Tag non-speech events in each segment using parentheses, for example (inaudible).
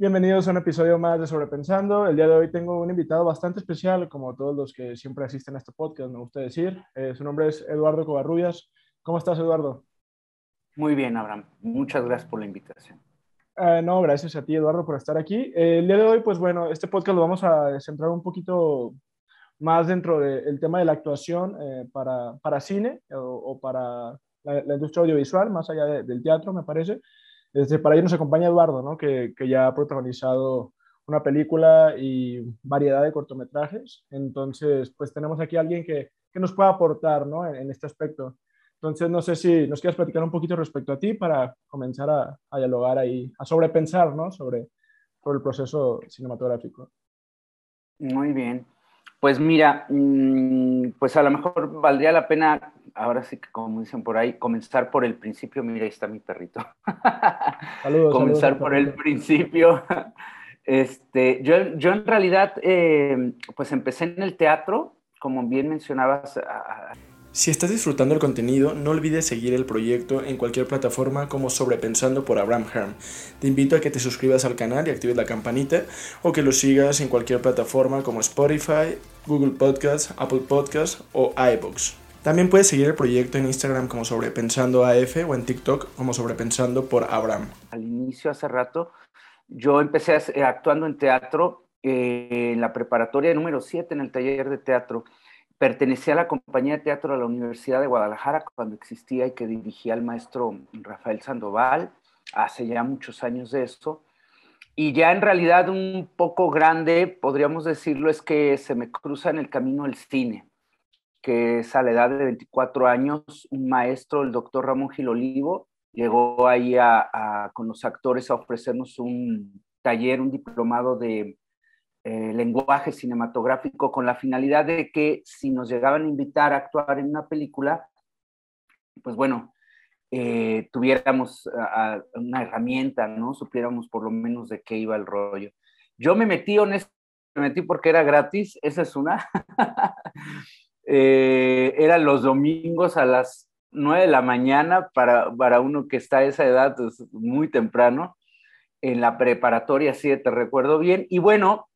Bienvenidos a un episodio más de Sobrepensando. El día de hoy tengo un invitado bastante especial, como todos los que siempre asisten a este podcast, me gusta decir. Eh, su nombre es Eduardo Covarrubias. ¿Cómo estás, Eduardo? Muy bien, Abraham. Muchas gracias por la invitación. Uh, no, gracias a ti, Eduardo, por estar aquí. Eh, el día de hoy, pues bueno, este podcast lo vamos a centrar un poquito más dentro del tema de la actuación eh, para, para, cine o, o para la, la, industria audiovisual, más allá de, del teatro, me parece. Este, para ello nos acompaña Eduardo, ¿no? que, que, ya ha protagonizado una película y variedad de cortometrajes. Entonces, pues tenemos aquí a alguien que, que nos pueda aportar ¿no? en, en, este aspecto. Entonces, no sé si nos quieres platicar un poquito respecto a ti para comenzar a, a dialogar ahí, a sobrepensar ¿no? sobre, sobre el proceso cinematográfico. Muy bien. Pues mira, mm, pues a lo mejor valdría la pena, ahora sí que como dicen por ahí, comenzar por el principio. Mira, ahí está mi perrito. (laughs) Saludos, comenzar saludos, por el principio. Este, yo, yo en realidad, eh, pues empecé en el teatro, como bien mencionabas. Si estás disfrutando el contenido, no olvides seguir el proyecto en cualquier plataforma como Sobrepensando por Abraham Herm. Te invito a que te suscribas al canal y actives la campanita o que lo sigas en cualquier plataforma como Spotify, Google Podcasts, Apple Podcasts o iBooks. También puedes seguir el proyecto en Instagram como Sobrepensando AF o en TikTok como Sobrepensando por Abraham. Al inicio, hace rato, yo empecé actuando en teatro eh, en la preparatoria número 7 en el taller de teatro pertenecía a la compañía de teatro de la Universidad de Guadalajara cuando existía y que dirigía el maestro Rafael Sandoval, hace ya muchos años de eso. Y ya en realidad un poco grande, podríamos decirlo, es que se me cruza en el camino el cine, que es a la edad de 24 años, un maestro, el doctor Ramón Gil Olivo, llegó ahí a, a, con los actores a ofrecernos un taller, un diplomado de eh, lenguaje cinematográfico con la finalidad de que si nos llegaban a invitar a actuar en una película, pues bueno, eh, tuviéramos a, a una herramienta, ¿no? Supiéramos por lo menos de qué iba el rollo. Yo me metí, honestamente, me metí porque era gratis, esa es una. (laughs) eh, eran los domingos a las 9 de la mañana para, para uno que está a esa edad, pues, muy temprano, en la preparatoria, sí, te recuerdo bien. Y bueno,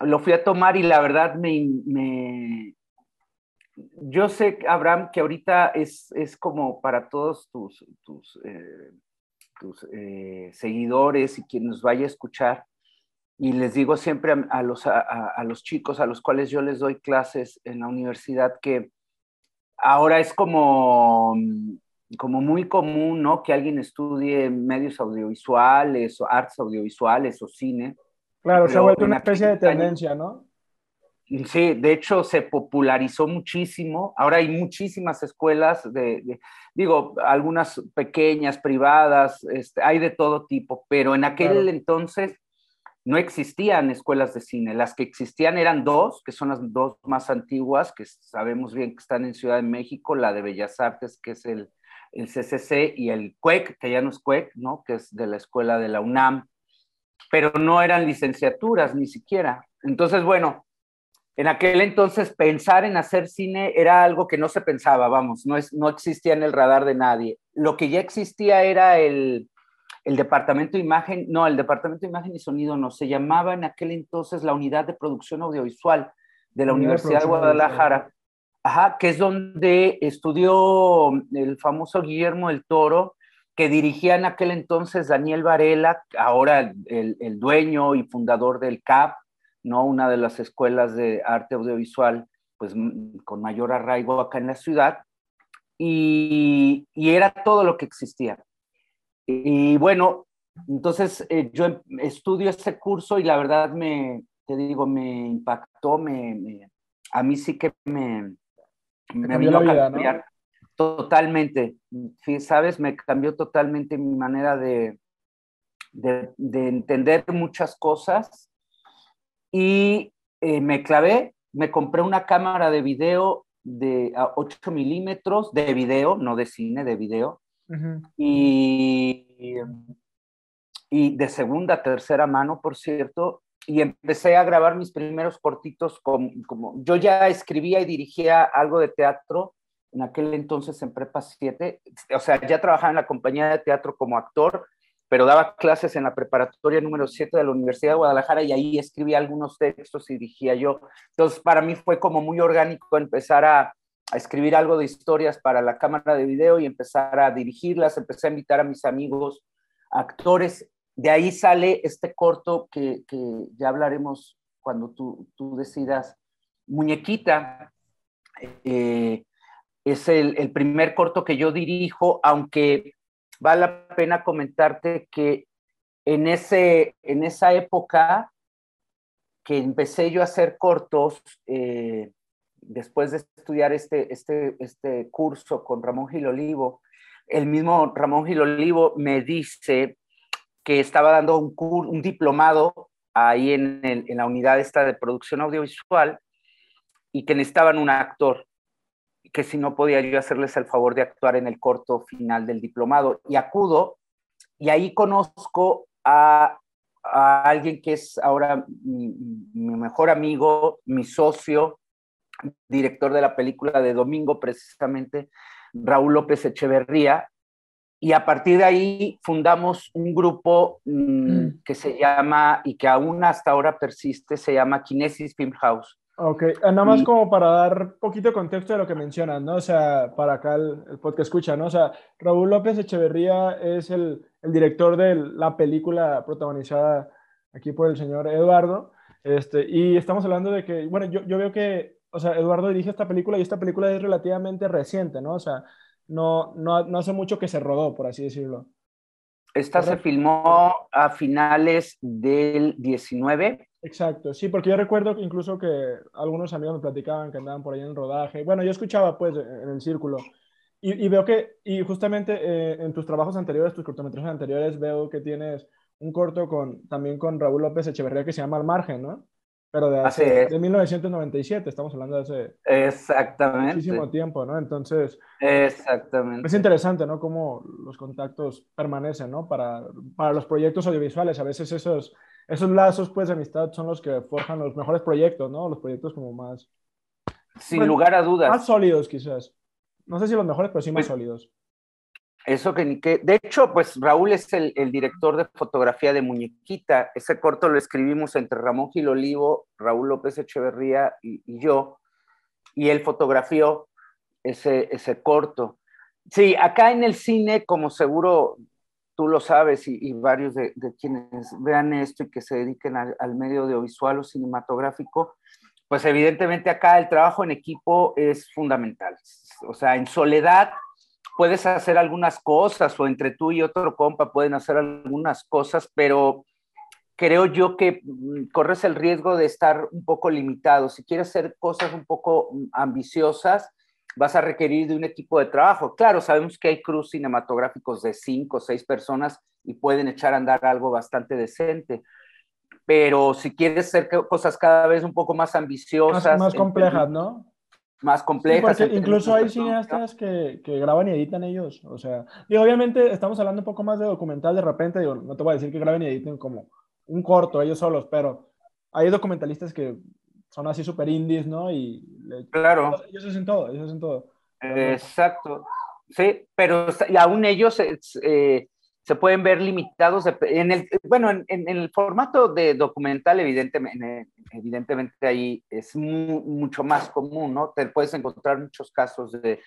lo fui a tomar y la verdad me, me, yo sé, Abraham, que ahorita es, es como para todos tus, tus, eh, tus eh, seguidores y quien nos vaya a escuchar, y les digo siempre a, a los, a, a, los chicos a los cuales yo les doy clases en la universidad que ahora es como, como muy común, ¿no? Que alguien estudie medios audiovisuales o artes audiovisuales o cine, Claro, se ha vuelto una especie de tendencia, ¿no? Sí, de hecho se popularizó muchísimo. Ahora hay muchísimas escuelas de, de digo, algunas pequeñas, privadas, este, hay de todo tipo, pero en aquel claro. entonces no existían escuelas de cine. Las que existían eran dos, que son las dos más antiguas, que sabemos bien que están en Ciudad de México, la de Bellas Artes, que es el, el CCC, y el CUEC, que ya no es CUEC, ¿no? Que es de la escuela de la UNAM pero no eran licenciaturas ni siquiera. Entonces, bueno, en aquel entonces pensar en hacer cine era algo que no se pensaba, vamos, no, es, no existía en el radar de nadie. Lo que ya existía era el, el departamento de imagen, no, el departamento de imagen y sonido no, se llamaba en aquel entonces la unidad de producción audiovisual de la Universidad de Guadalajara, ajá, que es donde estudió el famoso Guillermo del Toro, que dirigía en aquel entonces Daniel Varela, ahora el, el, dueño y fundador del CAP, ¿no? una de las escuelas de arte audiovisual pues, con mayor arraigo acá en la ciudad, y, y era todo lo que existía. Y bueno, entonces eh, yo estudio este curso y la verdad me, te digo, me impactó, me, me a mí sí que me, me vino a cambiar. ¿no? Totalmente, sabes, me cambió totalmente mi manera de, de, de entender muchas cosas y eh, me clavé, me compré una cámara de video de a 8 milímetros de video, no de cine, de video, y, y de segunda, tercera mano, por cierto, y empecé a grabar mis primeros cortitos como, como yo ya escribía y dirigía algo de teatro en aquel entonces en Prepa 7, o sea, ya trabajaba en la compañía de teatro como actor, pero daba clases en la preparatoria número 7 de la Universidad de Guadalajara y ahí escribía algunos textos y dirigía yo. Entonces, para mí fue como muy orgánico empezar a, escribir algo de historias para la cámara de video y empezar a dirigirlas, empecé a invitar a mis amigos, actores. De ahí sale este corto que, ya hablaremos cuando tú, tú decidas, Muñequita. Eh, es el, el primer corto que yo dirijo, aunque vale la pena comentarte que en, ese, en esa época que empecé yo a hacer cortos, eh, después de estudiar este, este, este curso con Ramón Gil Olivo, el mismo Ramón Gil Olivo me dice que estaba dando un, un diplomado ahí en, en, la unidad esta de producción audiovisual y que necesitaban un actor que si no podía yo hacerles el favor de actuar en el corto final del diplomado. Y acudo y ahí conozco a, alguien que es ahora mi, mejor amigo, mi socio, director de la película de Domingo, precisamente, Raúl López Echeverría. Y a partir de ahí fundamos un grupo mm, mm. que se llama, y que aún hasta ahora persiste, se llama Kinesis Film House. Ok, eh, nada más como para dar poquito contexto de lo que mencionas, ¿no? O sea, para acá el, el podcast escucha, ¿no? O sea, Raúl López Echeverría es el, el, director de la película protagonizada aquí por el señor Eduardo, este, y estamos hablando de que, bueno, yo, yo veo que, o sea, Eduardo dirige esta película y esta película es relativamente reciente, ¿no? O sea, no, no, no hace mucho que se rodó, por así decirlo. Esta se filmó a finales del 19 Exacto, sí, porque yo recuerdo que incluso que algunos amigos me platicaban que andaban por ahí en rodaje. Bueno, yo escuchaba pues en el círculo y, veo que, y justamente eh, en tus trabajos anteriores, tus cortometrajes anteriores, veo que tienes un corto con, también con Raúl López Echeverría que se llama Al Margen, ¿no? Pero de, hace, de 1997, estamos hablando de hace Exactamente. muchísimo tiempo, ¿no? Entonces, Exactamente. es interesante, ¿no? Cómo los contactos permanecen, ¿no? Para, para los proyectos audiovisuales, a veces esos esos lazos pues de amistad son los que forjan los mejores proyectos, ¿no? Los proyectos como más... Sin lugar a dudas. Más sólidos quizás. No sé si los mejores, pero sí más pues, sólidos. Eso que, que, de hecho, pues Raúl es el, director de fotografía de Muñequita. Ese corto lo escribimos entre Ramón Gil Olivo, Raúl López Echeverría y, y yo. Y él fotografió ese, ese corto. Sí, acá en el cine, como seguro tú lo sabes y, varios de, quienes vean esto y que se dediquen al, medio audiovisual o cinematográfico, pues evidentemente acá el trabajo en equipo es fundamental. O sea, en soledad puedes hacer algunas cosas o entre tú y otro compa pueden hacer algunas cosas, pero creo yo que mm, corres el riesgo de estar un poco limitado. Si quieres hacer cosas un poco mm, ambiciosas, vas a requerir de un equipo de trabajo. Claro, sabemos que hay crews cinematográficos de cinco o seis personas y pueden echar a andar algo bastante decente. Pero si quieres hacer cosas cada vez un poco más ambiciosas. Más, complejas, ¿no? Más complejas. incluso hay cineastas que, que, graban y editan ellos. O sea, y obviamente estamos hablando un poco más de documental de repente. Digo, no te voy a decir que graben y editen como un corto ellos solos, pero hay documentalistas que son así super indies, ¿no? Y claro. Ellos hacen todo, ellos hacen todo. Exacto. Sí, pero aún ellos eh, se pueden ver limitados en el, bueno, en, el formato de documental, evidentemente, evidentemente ahí es mucho más común, ¿no? Te puedes encontrar muchos casos de,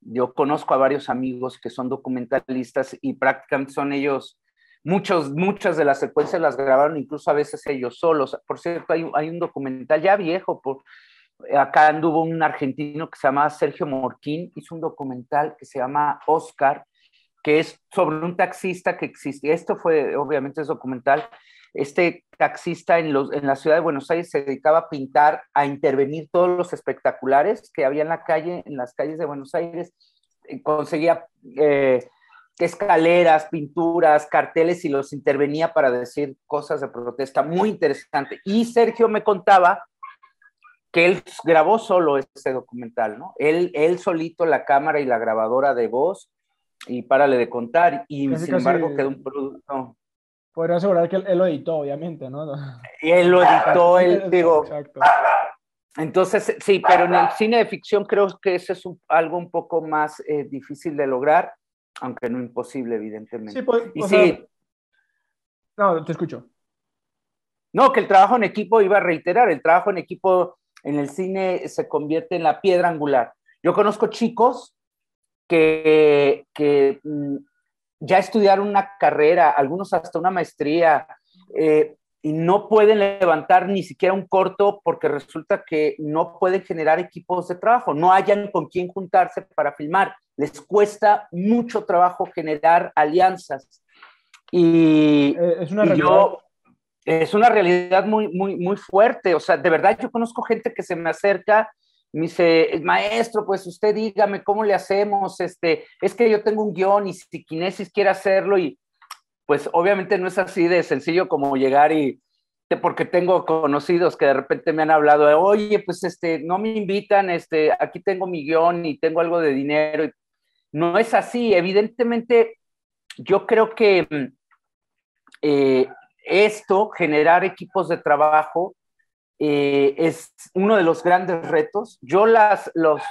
yo conozco a varios amigos que son documentalistas y prácticamente son ellos Muchos, muchas de las secuencias las grabaron incluso a veces ellos solos. Por cierto, hay, hay un documental ya viejo, por, acá anduvo un argentino que se llama Sergio Morquín, hizo un documental que se llama Oscar, que es sobre un taxista que existe. Esto fue, obviamente, es documental. Este taxista en, los, en la ciudad de Buenos Aires se dedicaba a pintar, a intervenir todos los espectaculares que había en la calle, en las calles de Buenos Aires. Conseguía eh, escaleras, pinturas, carteles y los intervenía para decir cosas de protesta muy interesante. Y Sergio me contaba que él grabó solo ese documental, ¿no? Él, él solito la cámara y la grabadora de voz y párale de contar y sin embargo quedó un producto. Podría asegurar que él, lo editó, obviamente, ¿no? Y él lo editó, él, (laughs) digo. Exacto. Entonces, sí, pero en el cine de ficción creo que eso es algo un poco más eh, difícil de lograr aunque no imposible, evidentemente. Sí, pues, y sí, No, te escucho. No, que el trabajo en equipo iba a reiterar, el trabajo en equipo en el cine se convierte en la piedra angular. Yo conozco chicos que, que mm, ya estudiaron una carrera, algunos hasta una maestría, eh, y no pueden levantar ni siquiera un corto porque resulta que no pueden generar equipos de trabajo, no hayan con quién juntarse para filmar. Les cuesta mucho trabajo generar alianzas. Y, eh, es una realidad. es una realidad muy, muy, muy fuerte. O sea, de verdad yo conozco gente que se me acerca me dice, maestro, pues usted dígame cómo le hacemos, este, es que yo tengo un guion y si Kinesis quiere hacerlo y pues obviamente no es así de sencillo como llegar y, porque tengo conocidos que de repente me han hablado, oye, pues este, no me invitan, este, aquí tengo mi guion y tengo algo de dinero. No es así, evidentemente yo creo que mm, eh, esto, generar equipos de trabajo, eh, es uno de los grandes retos. Yo las, los,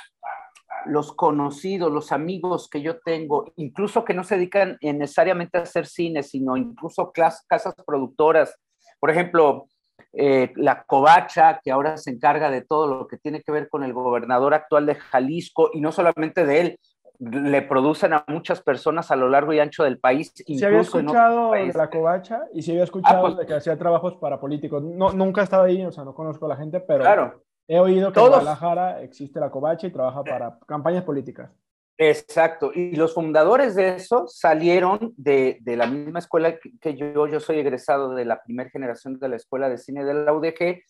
los conocidos, los amigos que yo tengo, incluso que no se dedican necesariamente a hacer cine, sino incluso casas productoras, por ejemplo, eh, la Covacha, que ahora se encarga de todo lo que tiene que ver con el gobernador actual de Jalisco, y no solamente de él, le producen a muchas personas a lo largo y ancho del país. Se había escuchado de la Covacha y se había escuchado ah, pues de que hacía trabajos para políticos. No, nunca he estado ahí, o sea, no conozco a la gente, pero he oído que en Guadalajara existe la Covacha y trabaja para campañas políticas. Exacto, y los fundadores de eso salieron de, de la misma escuela que, yo, yo soy egresado de la primera generación de la Escuela de Cine de la UDG,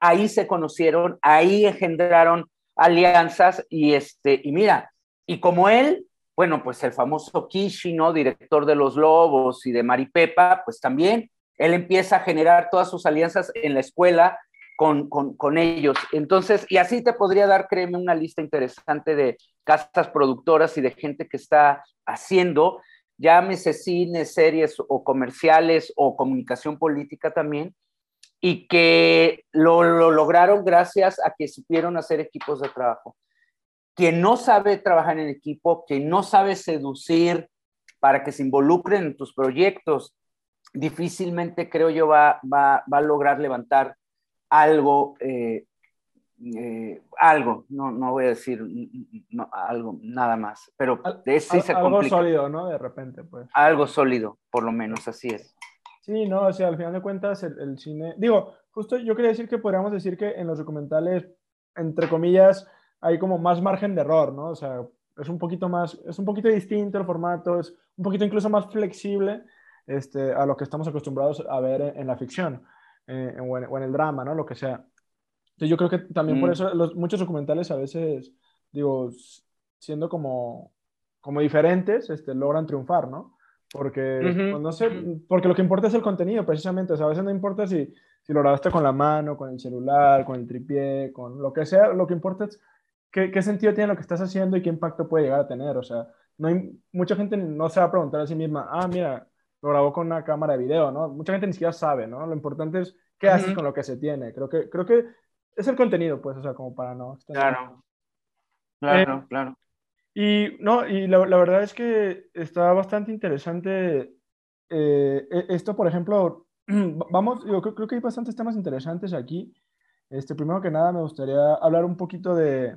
ahí se conocieron, ahí engendraron alianzas y este, y mira, y como él, bueno, pues el famoso Kishi, ¿no? Director de Los Lobos y de Maripepa, pues también él empieza a generar todas sus alianzas en la escuela con, con, ellos. Entonces, y así te podría dar, créeme, una lista interesante de casas productoras y de gente que está haciendo, llámese cine, series o comerciales o comunicación política también, y que lo, lo lograron gracias a que supieron hacer equipos de trabajo quien no sabe trabajar en equipo, que no sabe seducir para que se involucren en tus proyectos, difícilmente creo yo va, va, va a lograr levantar algo, eh, eh, algo, no, no voy a decir algo, nada más, pero de sí se Algo sólido, ¿no? De repente, pues. Algo sólido, por lo menos, así es. Sí, no, o sea, al final de cuentas el, el cine, digo, justo yo quería decir que podríamos decir que en los documentales, entre comillas, hay como más margen de error, ¿no? O sea, es un poquito más, es un poquito distinto el formato, es un poquito incluso más flexible este, a lo que estamos acostumbrados a ver en, la ficción eh, o, en, el drama, ¿no? Lo que sea. Entonces yo creo que también por mm. eso los, muchos documentales a veces, digo, siendo como, como diferentes, este, logran triunfar, ¿no? Porque, pues, no sé, porque lo que importa es el contenido, precisamente. O sea, a veces no importa si, si lo grabaste con la mano, con el celular, con el tripié, con lo que sea, lo que importa es ¿qué, sentido tiene lo que estás haciendo y qué impacto puede llegar a tener? O sea, no hay, mucha gente no se va a preguntar a sí misma, ah, mira, lo grabó con una cámara de video, ¿no? Mucha gente ni siquiera sabe, ¿no? Lo importante es qué haces con lo que se tiene. Creo que, creo que es el contenido, pues, o sea, como para no... Claro, claro, eh, claro. Y, no, y la, la, verdad es que está bastante interesante eh, e, esto, por ejemplo, (clears throat) vamos, yo creo, creo, que hay bastantes temas interesantes aquí. Este, primero que nada, me gustaría hablar un poquito de,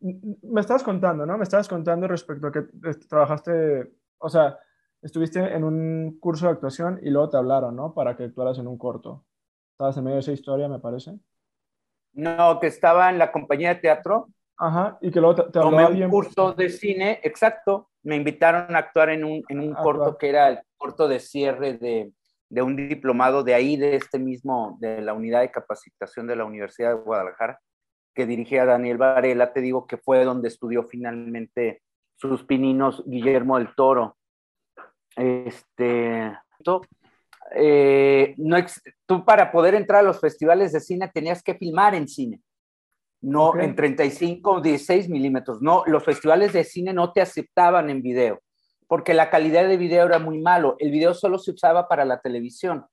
me estabas contando, ¿no? Me estabas contando respecto a que trabajaste, o sea, estuviste en un curso de actuación y luego te hablaron, ¿no? Para que actuaras en un corto. Estabas en medio de esa historia, me parece. No, que estaba en la compañía de teatro. Ajá, y que luego te, te Tomé un curso de cine, exacto. Me invitaron a actuar en un, en un corto que era el corto de cierre de, de un diplomado de ahí, de este mismo, de la unidad de capacitación de la Universidad de Guadalajara que dirigía Daniel Varela, te digo que fue donde estudió finalmente sus pininos Guillermo del Toro. Este, eh, no, tú para poder entrar a los festivales de cine tenías que filmar en cine, no en 35 o 16 milímetros. No, los festivales de cine no te aceptaban en video, porque la calidad de video era muy malo. El video solo se usaba para la televisión.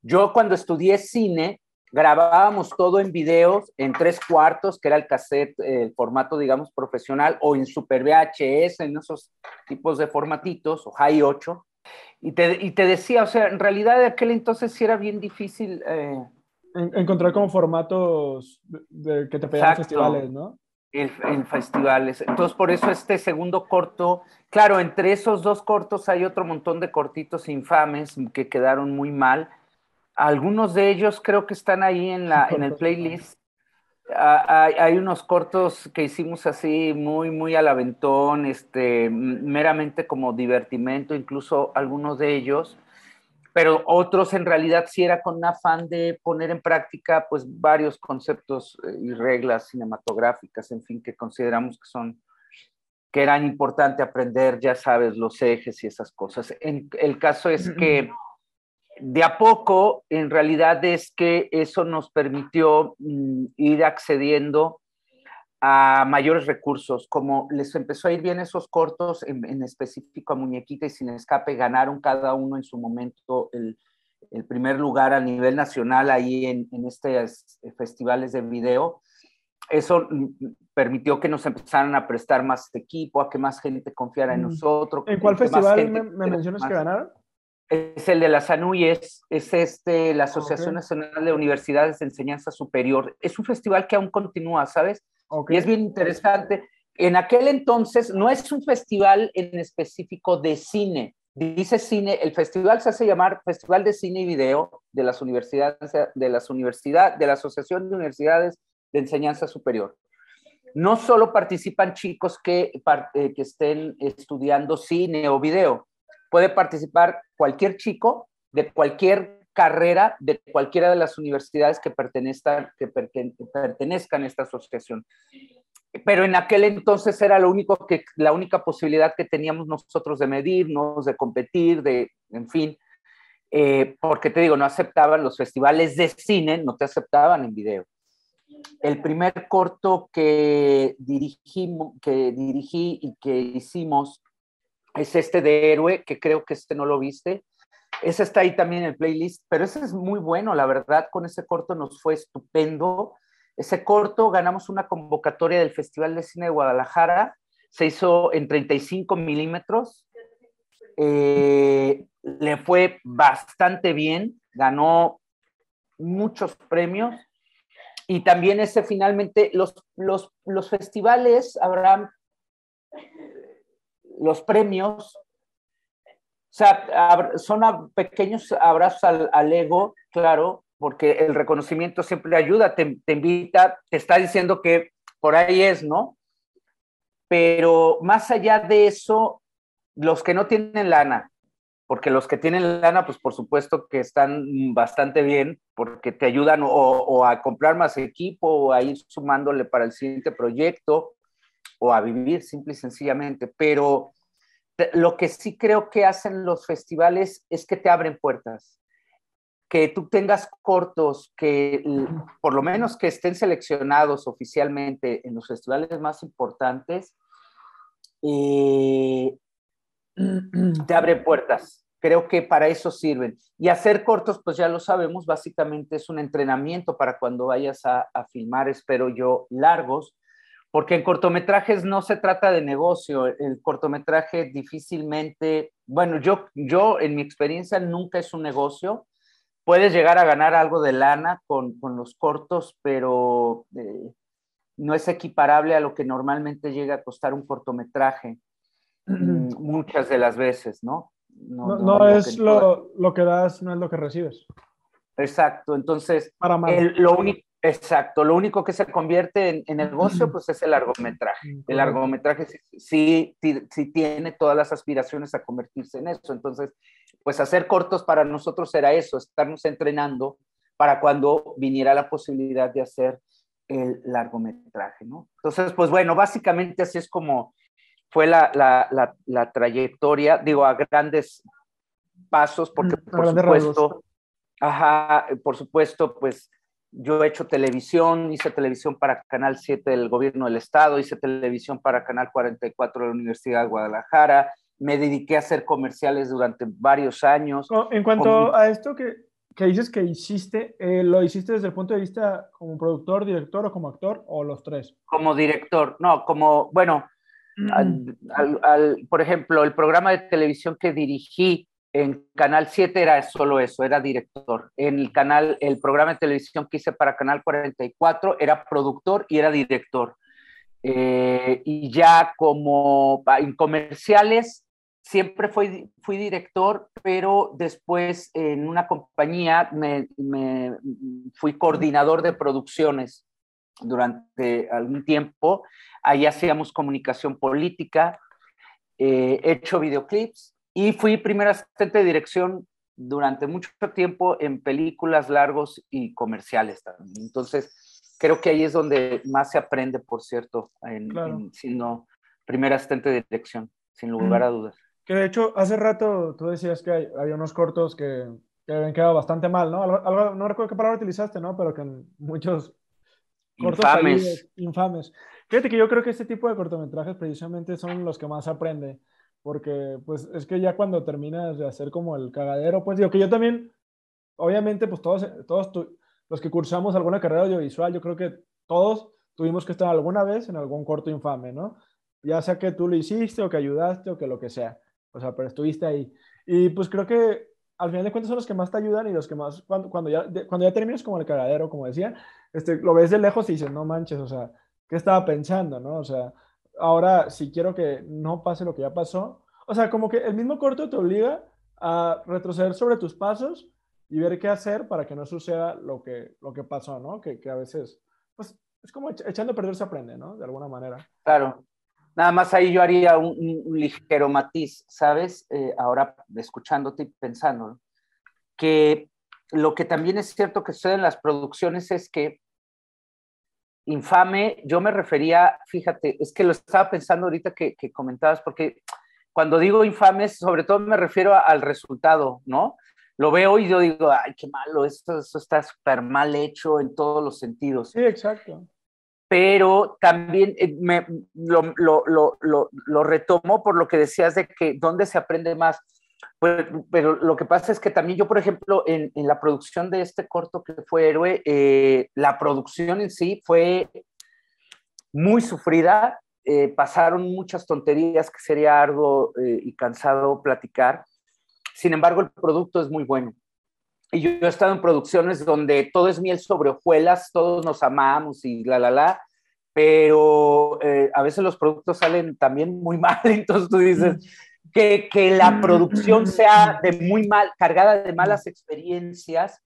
Yo cuando estudié cine, grabábamos todo en videos en tres cuartos, que era el cassette, el formato, digamos, profesional, o en Super VHS, en esos tipos de formatitos, o High 8. Y te, y te, decía, o sea, en realidad de aquel entonces sí era bien difícil. Eh, encontrar como formatos de, que te pedían festivales, ¿no? en festivales. Entonces, por eso este segundo corto, claro, entre esos dos cortos hay otro montón de cortitos infames que quedaron muy mal. Algunos de ellos creo que están ahí en, la, en el playlist. Hay, hay, unos cortos que hicimos así muy, muy al aventón, este, meramente como divertimento, incluso algunos de ellos pero otros en realidad sí era con un afán de poner en práctica pues varios conceptos eh, y reglas cinematográficas, en fin, que consideramos que son que eran importante aprender, ya sabes, los ejes y esas cosas. En, el caso es que (clears throat) de a poco, en realidad es que eso nos permitió mm, ir accediendo a mayores recursos, como les empezó a ir bien esos cortos, en, específico a Muñequita y Sin Escape, ganaron cada uno en su momento el, el primer lugar a nivel nacional ahí en, en estos festivales de video. Eso permitió que nos empezaran a prestar más equipo, a que más gente confiara en mm. nosotros. ¿En cuál festival me, mencionas que ganaron? Es el de la SANUY, es, es este, la Asociación Nacional de Universidades de Enseñanza Superior. Es un festival que aún continúa, ¿sabes? Y es bien interesante. En aquel entonces no es un festival en específico de cine. Dice cine, el festival se hace llamar Festival de Cine y Video de las universidades, de las universidades, de la Asociación de Universidades de Enseñanza Superior. No solo participan chicos que, eh, que estén estudiando cine o video, puede participar cualquier chico de cualquier carrera de cualquiera de las universidades que pertenezcan, a esta asociación. Pero en aquel entonces era lo único que, la única posibilidad que teníamos nosotros de medirnos, de competir, de, en fin, eh, porque te digo, no aceptaban los festivales de cine, no te aceptaban en video. El primer corto que, dirigimos, que dirigí y que hicimos es este de Héroe, que creo que este no lo viste, ese está ahí también en el playlist, pero ese es muy bueno, la verdad, con ese corto nos fue estupendo. Ese corto ganamos una convocatoria del Festival de Cine de Guadalajara, se hizo en 35 milímetros, eh, le fue bastante bien, ganó muchos premios y también ese finalmente, los, los, los festivales, habrán los premios o sea, son pequeños abrazos al, ego, claro, porque el reconocimiento siempre ayuda, te, invita, te está diciendo que por ahí es, ¿no? Pero más allá de eso, los que no tienen lana, porque los que tienen lana, pues por supuesto que están bastante bien, porque te ayudan o a comprar más equipo, o a ir sumándole para el siguiente proyecto, o a vivir simple y sencillamente, pero lo que sí creo que hacen los festivales es que te abren puertas. Que tú tengas cortos, que por lo menos que estén seleccionados oficialmente en los festivales más importantes, eh, (clears throat) te abren puertas. Creo que para eso sirven. Y hacer cortos, pues ya lo sabemos, básicamente es un entrenamiento para cuando vayas a, a filmar, espero yo, largos, porque en cortometrajes no se trata de negocio, el cortometraje difícilmente, bueno, yo, yo en mi experiencia nunca es un negocio, puedes llegar a ganar algo de lana con, con los cortos, pero eh, no es equiparable a lo que normalmente llega a costar un cortometraje, mm, muchas de las veces, ¿no? No, no, es lo, lo, que das, no es lo que recibes. Exacto, entonces, lo único Exacto, lo único que se convierte en, negocio pues es el largometraje. El largometraje sí, sí, tiene todas las aspiraciones a convertirse en eso. Entonces, pues hacer cortos para nosotros era eso, estarnos entrenando para cuando viniera la posibilidad de hacer el largometraje, ¿no? Entonces, pues bueno, básicamente así es como fue la, la, la, trayectoria, digo, a grandes pasos, porque mm, por supuesto, ajá, por supuesto, pues yo he hecho televisión, hice televisión para Canal 7 del Gobierno del Estado, hice televisión para Canal 44 de la Universidad de Guadalajara, me dediqué a hacer comerciales durante varios años. En cuanto a esto que, que, dices que hiciste, eh, ¿lo hiciste desde el punto de vista como productor, director o como actor o los tres? Como director, no, como, bueno, mm. por ejemplo, el programa de televisión que dirigí En Canal 7 era solo eso, era director. En el canal, el programa de televisión que hice para Canal 44 era productor y era director. Eh, y ya como en comerciales, siempre fui, director, pero después en una compañía me, me, fui coordinador de producciones durante algún tiempo. Ahí hacíamos comunicación política, eh, he hecho videoclips y fui primer asistente de dirección durante mucho tiempo en películas largos y comerciales también. Entonces, creo que ahí es donde más se aprende, por cierto, en, siendo primer asistente de dirección, sin lugar a dudas. Que de hecho, hace rato tú decías que hay, había unos cortos que, que habían quedado bastante mal, ¿no? Algo, no recuerdo qué palabra utilizaste, ¿no? Pero que en muchos cortos infames. infames. Fíjate que yo creo que este tipo de cortometrajes precisamente son los que más aprende, porque pues es que ya cuando terminas de hacer como el cagadero, pues digo que yo también, obviamente, pues todos, todos los que cursamos alguna carrera audiovisual, yo creo que todos tuvimos que estar alguna vez en algún corto infame, ¿no? Ya sea que tú lo hiciste o que ayudaste o que lo que sea, o sea, pero estuviste ahí. Y pues creo que al final de cuentas son los que más te ayudan y los que más, cuando, cuando, ya, cuando ya terminas como el cagadero, como decía, este, lo ves de lejos y dices, no manches, o sea, qué estaba pensando, ¿no? O sea, ahora si quiero que no pase lo que ya pasó, o sea, como que el mismo corto te obliga a retroceder sobre tus pasos y ver qué hacer para que no suceda lo que, lo que pasó, ¿no? Que, que a veces, pues, es como echando a perder se aprende, ¿no? De alguna manera. Claro. Nada más ahí yo haría un, ligero matiz, ¿sabes? Eh, ahora escuchándote y pensando, que lo que también es cierto que sucede en las producciones es que infame, yo me refería, fíjate, es que lo estaba pensando ahorita que, comentabas, porque cuando digo infames, sobre todo me refiero al resultado, ¿no? Lo veo y yo digo, ay, qué malo, esto, está súper mal hecho en todos los sentidos. Sí, exacto. Pero también eh, me, lo, lo, lo, lo, retomo por lo que decías de que dónde se aprende más. Pues, pero lo que pasa es que también yo, por ejemplo, en, en la producción de este corto que fue Héroe, eh, la producción en sí fue muy sufrida, eh, pasaron muchas tonterías que sería arduo eh, y cansado platicar. Sin embargo, el producto es muy bueno. Y yo, he estado en producciones donde todo es miel sobre hojuelas, todos nos amamos y la, la, la, pero a veces los productos salen también muy (laughs) mal, entonces tú dices, que, que la producción sea de muy mal, cargada de malas experiencias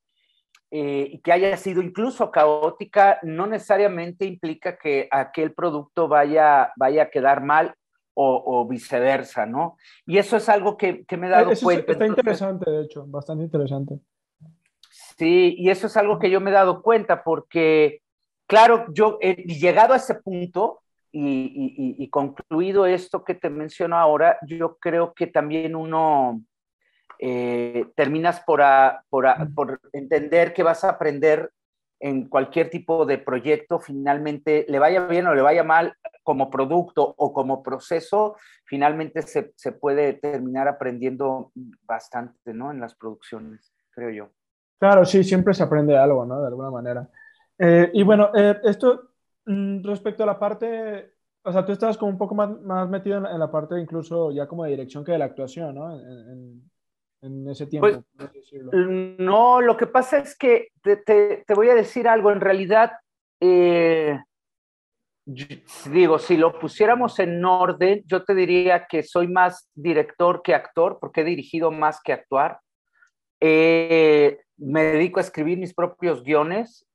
eh, y que haya sido incluso caótica, no necesariamente implica que aquel producto vaya, vaya a quedar mal o, o viceversa, ¿no? Y eso es algo que, que me he dado cuenta. Está interesante, de hecho, bastante interesante. Sí, y eso es algo que yo me he dado cuenta porque, claro, yo he llegado a ese punto, y, concluido esto que te menciono ahora, yo creo que también uno eh, terminas por, por, entender que vas a aprender en cualquier tipo de proyecto, finalmente le vaya bien o le vaya mal como producto o como proceso, finalmente se, se puede terminar aprendiendo bastante, ¿no? En las producciones, creo yo. Claro, sí, siempre se aprende algo, ¿no? De alguna manera. Eh, y bueno, eh, esto respecto a la parte, o sea, tú estabas como un poco más, más metido en, la parte incluso ya como de dirección que de la actuación, ¿no? En, en, ese tiempo. Pues, no, lo que pasa es que te, te, te voy a decir algo, en realidad, eh, digo, si lo pusiéramos en orden, yo te diría que soy más director que actor, porque he dirigido más que actuar. Eh, me dedico a escribir mis propios guiones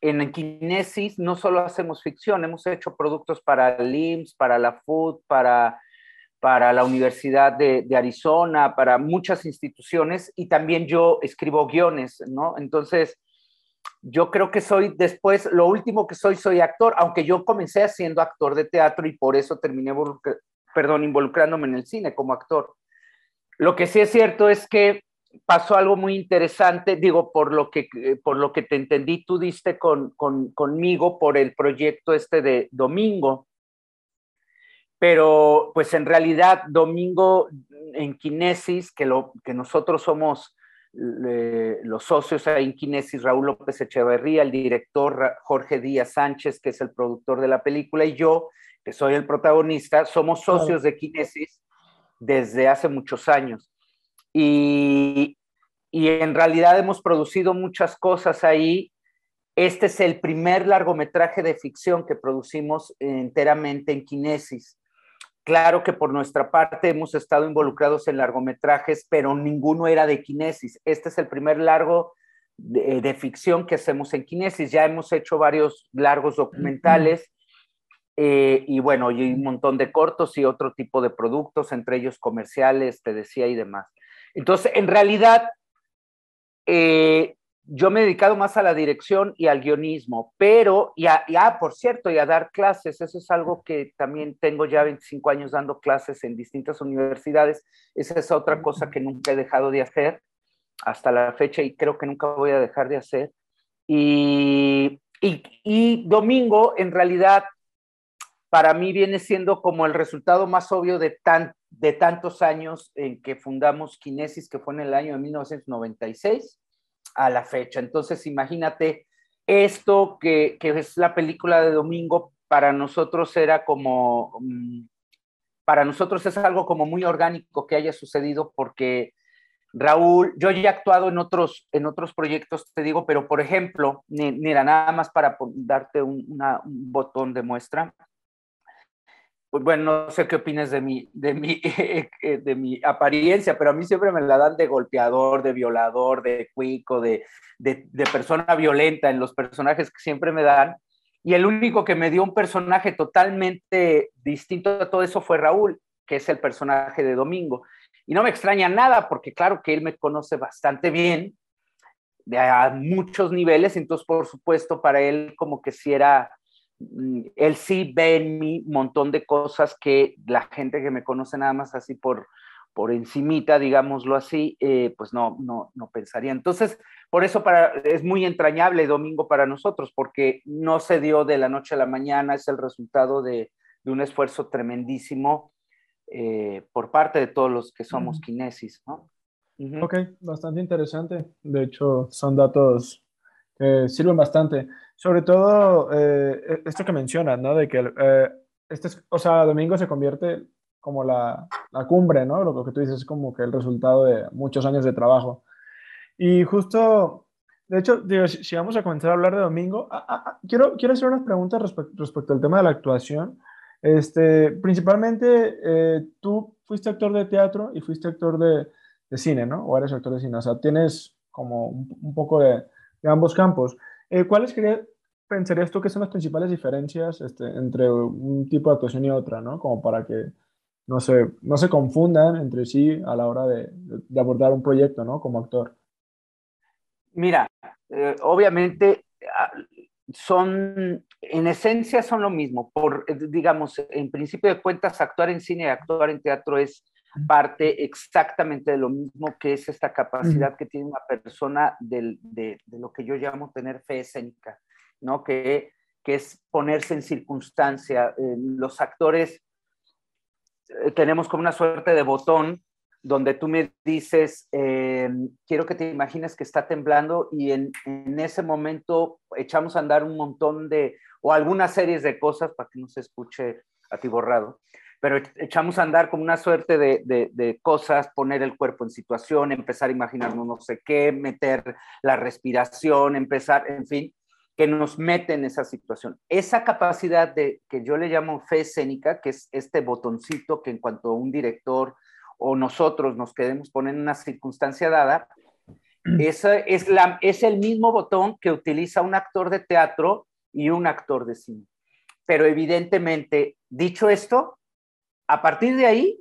en Kinesis no solo hacemos ficción, hemos hecho productos para el IMSS, para la FUD, para, para la Universidad de, Arizona, para muchas instituciones y también yo escribo guiones, ¿no? Entonces, yo creo que soy después, lo último que soy, soy actor, aunque yo comencé siendo actor de teatro y por eso terminé, involucrándome en el cine como actor. Lo que sí es cierto es que pasó algo muy interesante, digo, por lo que, eh, por lo que te entendí, tú diste con, conmigo por el proyecto este de Domingo, pero pues en realidad Domingo en Kinesis, que, lo, que nosotros somos los socios en Kinesis, Raúl López Echeverría, el director Jorge Díaz Sánchez, que es el productor de la película, y yo, que soy el protagonista, somos socios de Kinesis desde hace muchos años. Y, y en realidad hemos producido muchas cosas ahí. Este es el primer largometraje de ficción que producimos enteramente en Kinesis. Claro que por nuestra parte hemos estado involucrados en largometrajes, pero ninguno era de Kinesis. Este es el primer largo de, ficción que hacemos en Kinesis. Ya hemos hecho varios largos documentales eh, y bueno, y un montón de cortos y otro tipo de productos, entre ellos comerciales, te decía, y demás. Entonces, en realidad, eh, yo me he dedicado más a la dirección y al guionismo, pero, y, a, ah, por cierto, y a dar clases, eso es algo que también tengo ya 25 años dando clases en distintas universidades, esa es otra cosa que nunca he dejado de hacer hasta la fecha y creo que nunca voy a dejar de hacer. Y, y, y domingo, en realidad, para mí viene siendo como el resultado más obvio de, tan, de tantos años en que fundamos Kinesis, que fue en el año de 1996 a la fecha. Entonces, imagínate esto que, que es la película de domingo, para nosotros era como, mm, para nosotros es algo como muy orgánico que haya sucedido porque Raúl, yo ya he actuado en otros, en otros proyectos, te digo, pero por ejemplo, mira, nada más para darte un, botón de muestra, bueno, no sé qué opinas de mi, de, mi, (laughs) de mi apariencia, pero a mí siempre me la dan de golpeador, de violador, de cuico, de, de, de, persona violenta en los personajes que siempre me dan. Y el único que me dio un personaje totalmente distinto a todo eso fue Raúl, que es el personaje de Domingo. Y no me extraña nada, porque claro que él me conoce bastante bien, a muchos niveles, entonces por supuesto para él como que si era él sí ve en mí un montón de cosas que la gente que me conoce nada más así por, por encimita, digámoslo así, eh, pues no, no, no pensaría. Entonces, por eso para, es muy entrañable Domingo para nosotros, porque no se dio de la noche a la mañana, es el resultado de, de un esfuerzo tremendísimo eh, por parte de todos los que somos kinesis, ¿no? Ok, bastante interesante. De hecho, son datos que sirven bastante. Sobre todo eh, e, esto que mencionas, ¿no? De que, eh, este o sea, domingo se convierte como la, la, cumbre, ¿no? Lo que tú dices es como que el resultado de muchos años de trabajo. Y justo, de hecho, digo, si, vamos a comenzar a hablar de domingo, ah, ah, ah, quiero, quiero hacer unas preguntas respecto al tema de la actuación. Este, principalmente, eh, tú fuiste actor de teatro y fuiste actor de, de, cine, ¿no? O eres actor de cine, o sea, tienes como un, un poco de, de ambos campos. Eh, ¿Cuáles pensarías tú que son las principales diferencias este, entre un tipo de actuación y otra, ¿no? Como para que no se, no se confundan entre sí a la hora de, abordar un proyecto, ¿no? Como actor. Mira, eh, obviamente ah, son, en esencia son lo mismo. Por, digamos, en principio de cuentas, actuar en cine y actuar en teatro es parte exactamente de lo mismo que es esta capacidad que tiene una persona de, de, lo que yo llamo tener fe escénica, ¿no? Que, que es ponerse en circunstancia. Eh, los actores eh, tenemos como una suerte de botón donde tú me dices, eh, quiero que te imagines que está temblando y en, en, ese momento echamos a andar un montón de, o algunas series de cosas para que no se escuche atiborrado pero echamos a andar como una suerte de, de, cosas, poner el cuerpo en situación, empezar a imaginarnos no sé qué, meter la respiración, empezar, en fin, que nos mete en esa situación. Esa capacidad de que yo le llamo fe escénica, que es este botoncito que en cuanto un director o nosotros nos queremos poner en una circunstancia dada, esa es, la, es el mismo botón que utiliza un actor de teatro y un actor de cine. Pero evidentemente, dicho esto, a partir de ahí,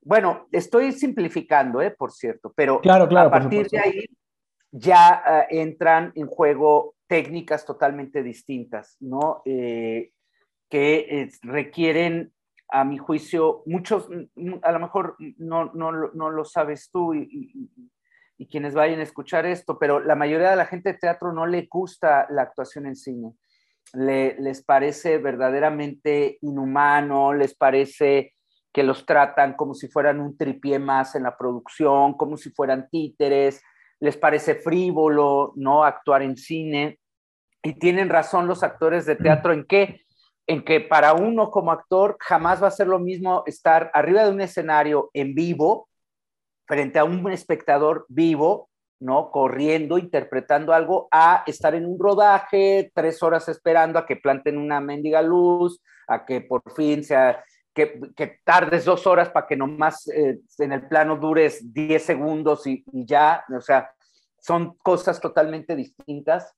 bueno, estoy simplificando, ¿eh? por cierto, pero claro, claro, a partir de ahí ya uh, entran en juego técnicas totalmente distintas, ¿no? Eh, que eh, requieren, a mi juicio, muchos, mm, a lo mejor no, no, no lo sabes tú y, y, y, quienes vayan a escuchar esto, pero la mayoría de la gente de teatro no le gusta la actuación en cine. Le, les parece verdaderamente inhumano, les parece que los tratan como si fueran un tripié más en la producción, como si fueran títeres, les parece frívolo, ¿no? Actuar en cine. Y tienen razón los actores de teatro en que, en que para uno como actor jamás va a ser lo mismo estar arriba de un escenario en vivo frente a un espectador vivo, ¿no? Corriendo, interpretando algo, a estar en un rodaje, tres horas esperando a que planten una mendiga luz, a que por fin sea, que, que tardes dos horas para que nomás eh, en el plano dures diez segundos y, y, ya, o sea, son cosas totalmente distintas.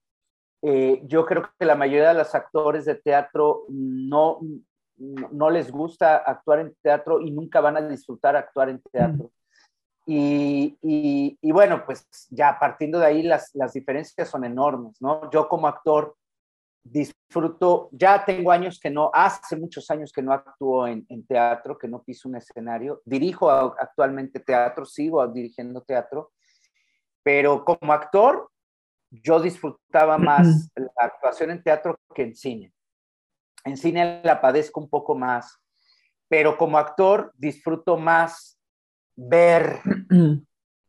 Eh, yo creo que la mayoría de los actores de teatro no, no les gusta actuar en teatro y nunca van a disfrutar actuar en teatro. Y, y, bueno, pues ya partiendo de ahí las, las diferencias son enormes, ¿no? Yo como actor disfruto, ya tengo años que no, hace muchos años que no actúo en, en teatro, que no piso un escenario, dirijo actualmente teatro, sigo dirigiendo teatro, pero como actor yo disfrutaba más la actuación en teatro que en cine. En cine la padezco un poco más, pero como actor disfruto más ver.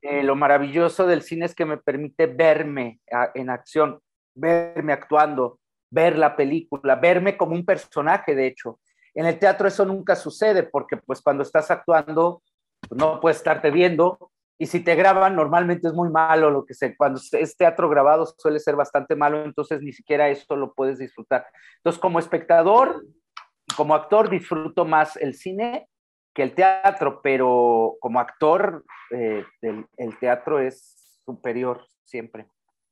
Eh, lo maravilloso del cine es que me permite verme en acción, verme actuando, ver la película, verme como un personaje, de hecho. En el teatro eso nunca sucede porque pues cuando estás actuando pues, no puedes estarte viendo y si te graban normalmente es muy malo lo que sé, cuando es teatro grabado suele ser bastante malo, entonces ni siquiera eso lo puedes disfrutar. Entonces como espectador, como actor disfruto más el cine que el teatro, pero como actor, eh, el, el, teatro es superior siempre.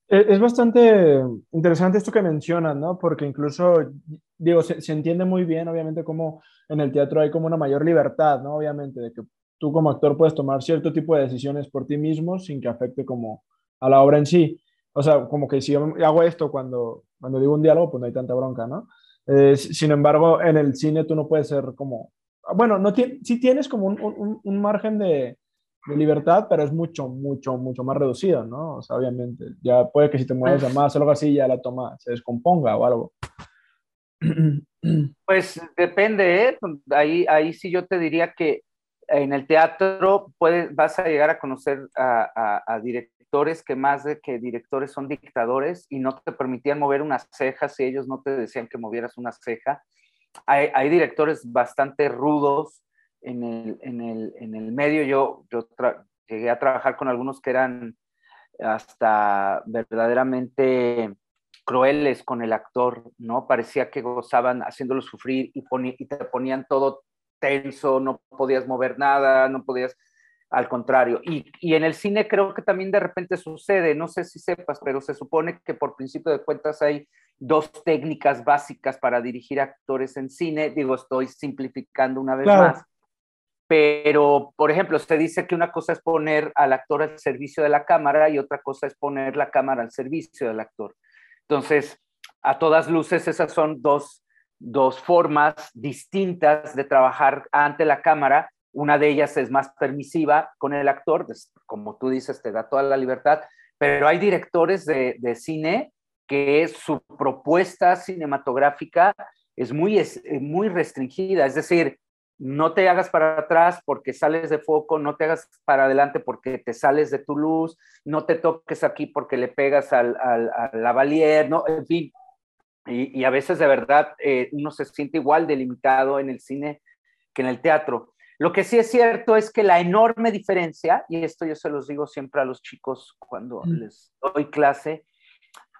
E, es bastante interesante esto que mencionas, ¿no? Porque incluso, digo, se, se, entiende muy bien, obviamente, como en el teatro hay como una mayor libertad, ¿no? Obviamente, de que tú como actor puedes tomar cierto tipo de decisiones por ti mismo sin que afecte como a la obra en sí. O sea, como que si yo hago esto cuando, cuando digo un diálogo, pues no hay tanta bronca, ¿no? Eh, sin embargo, en el cine tú no puedes ser como bueno, no sí tienes como un, un margen de, de, libertad, pero es mucho, mucho, mucho más reducido, ¿no? O sea, obviamente, ya puede que si te mueves de más o algo así, ya la toma se descomponga o algo. (clears throat) Pues depende, ¿eh? Ahí, ahí sí yo te diría que en el teatro puedes, vas a llegar a conocer a, a, a directores que más de que directores son dictadores y no te permitían mover unas cejas si ellos no te decían que movieras una ceja hay, hay directores bastante rudos en el, en el, en el medio. Yo, yo llegué a trabajar con algunos que eran hasta verdaderamente crueles con el actor, ¿no? Parecía que gozaban haciéndolo sufrir y, y te ponían todo tenso, no podías mover nada, no podías al contrario. Y, y, en el cine creo que también de repente sucede, no sé si sepas, pero se supone que por principio de cuentas hay dos técnicas básicas para dirigir actores en cine. Digo, estoy simplificando una vez claro. más. Pero, por ejemplo, se dice que una cosa es poner al actor al servicio de la cámara y otra cosa es poner la cámara al servicio del actor. Entonces, a todas luces, esas son dos, dos formas distintas de trabajar ante la cámara una de ellas es más permisiva con el actor, como tú dices, te da toda la libertad, pero hay directores de, de cine que su propuesta cinematográfica es muy, es muy restringida, es decir, no te hagas para atrás porque sales de foco, no te hagas para adelante porque te sales de tu luz, no te toques aquí porque le pegas al, al, al lavalier, ¿no? en fin. Y, y, a veces de verdad eh, uno se siente igual delimitado en el cine que en el teatro. Lo que sí es cierto es que la enorme diferencia, y esto yo se los digo siempre a los chicos cuando mm. les doy clase,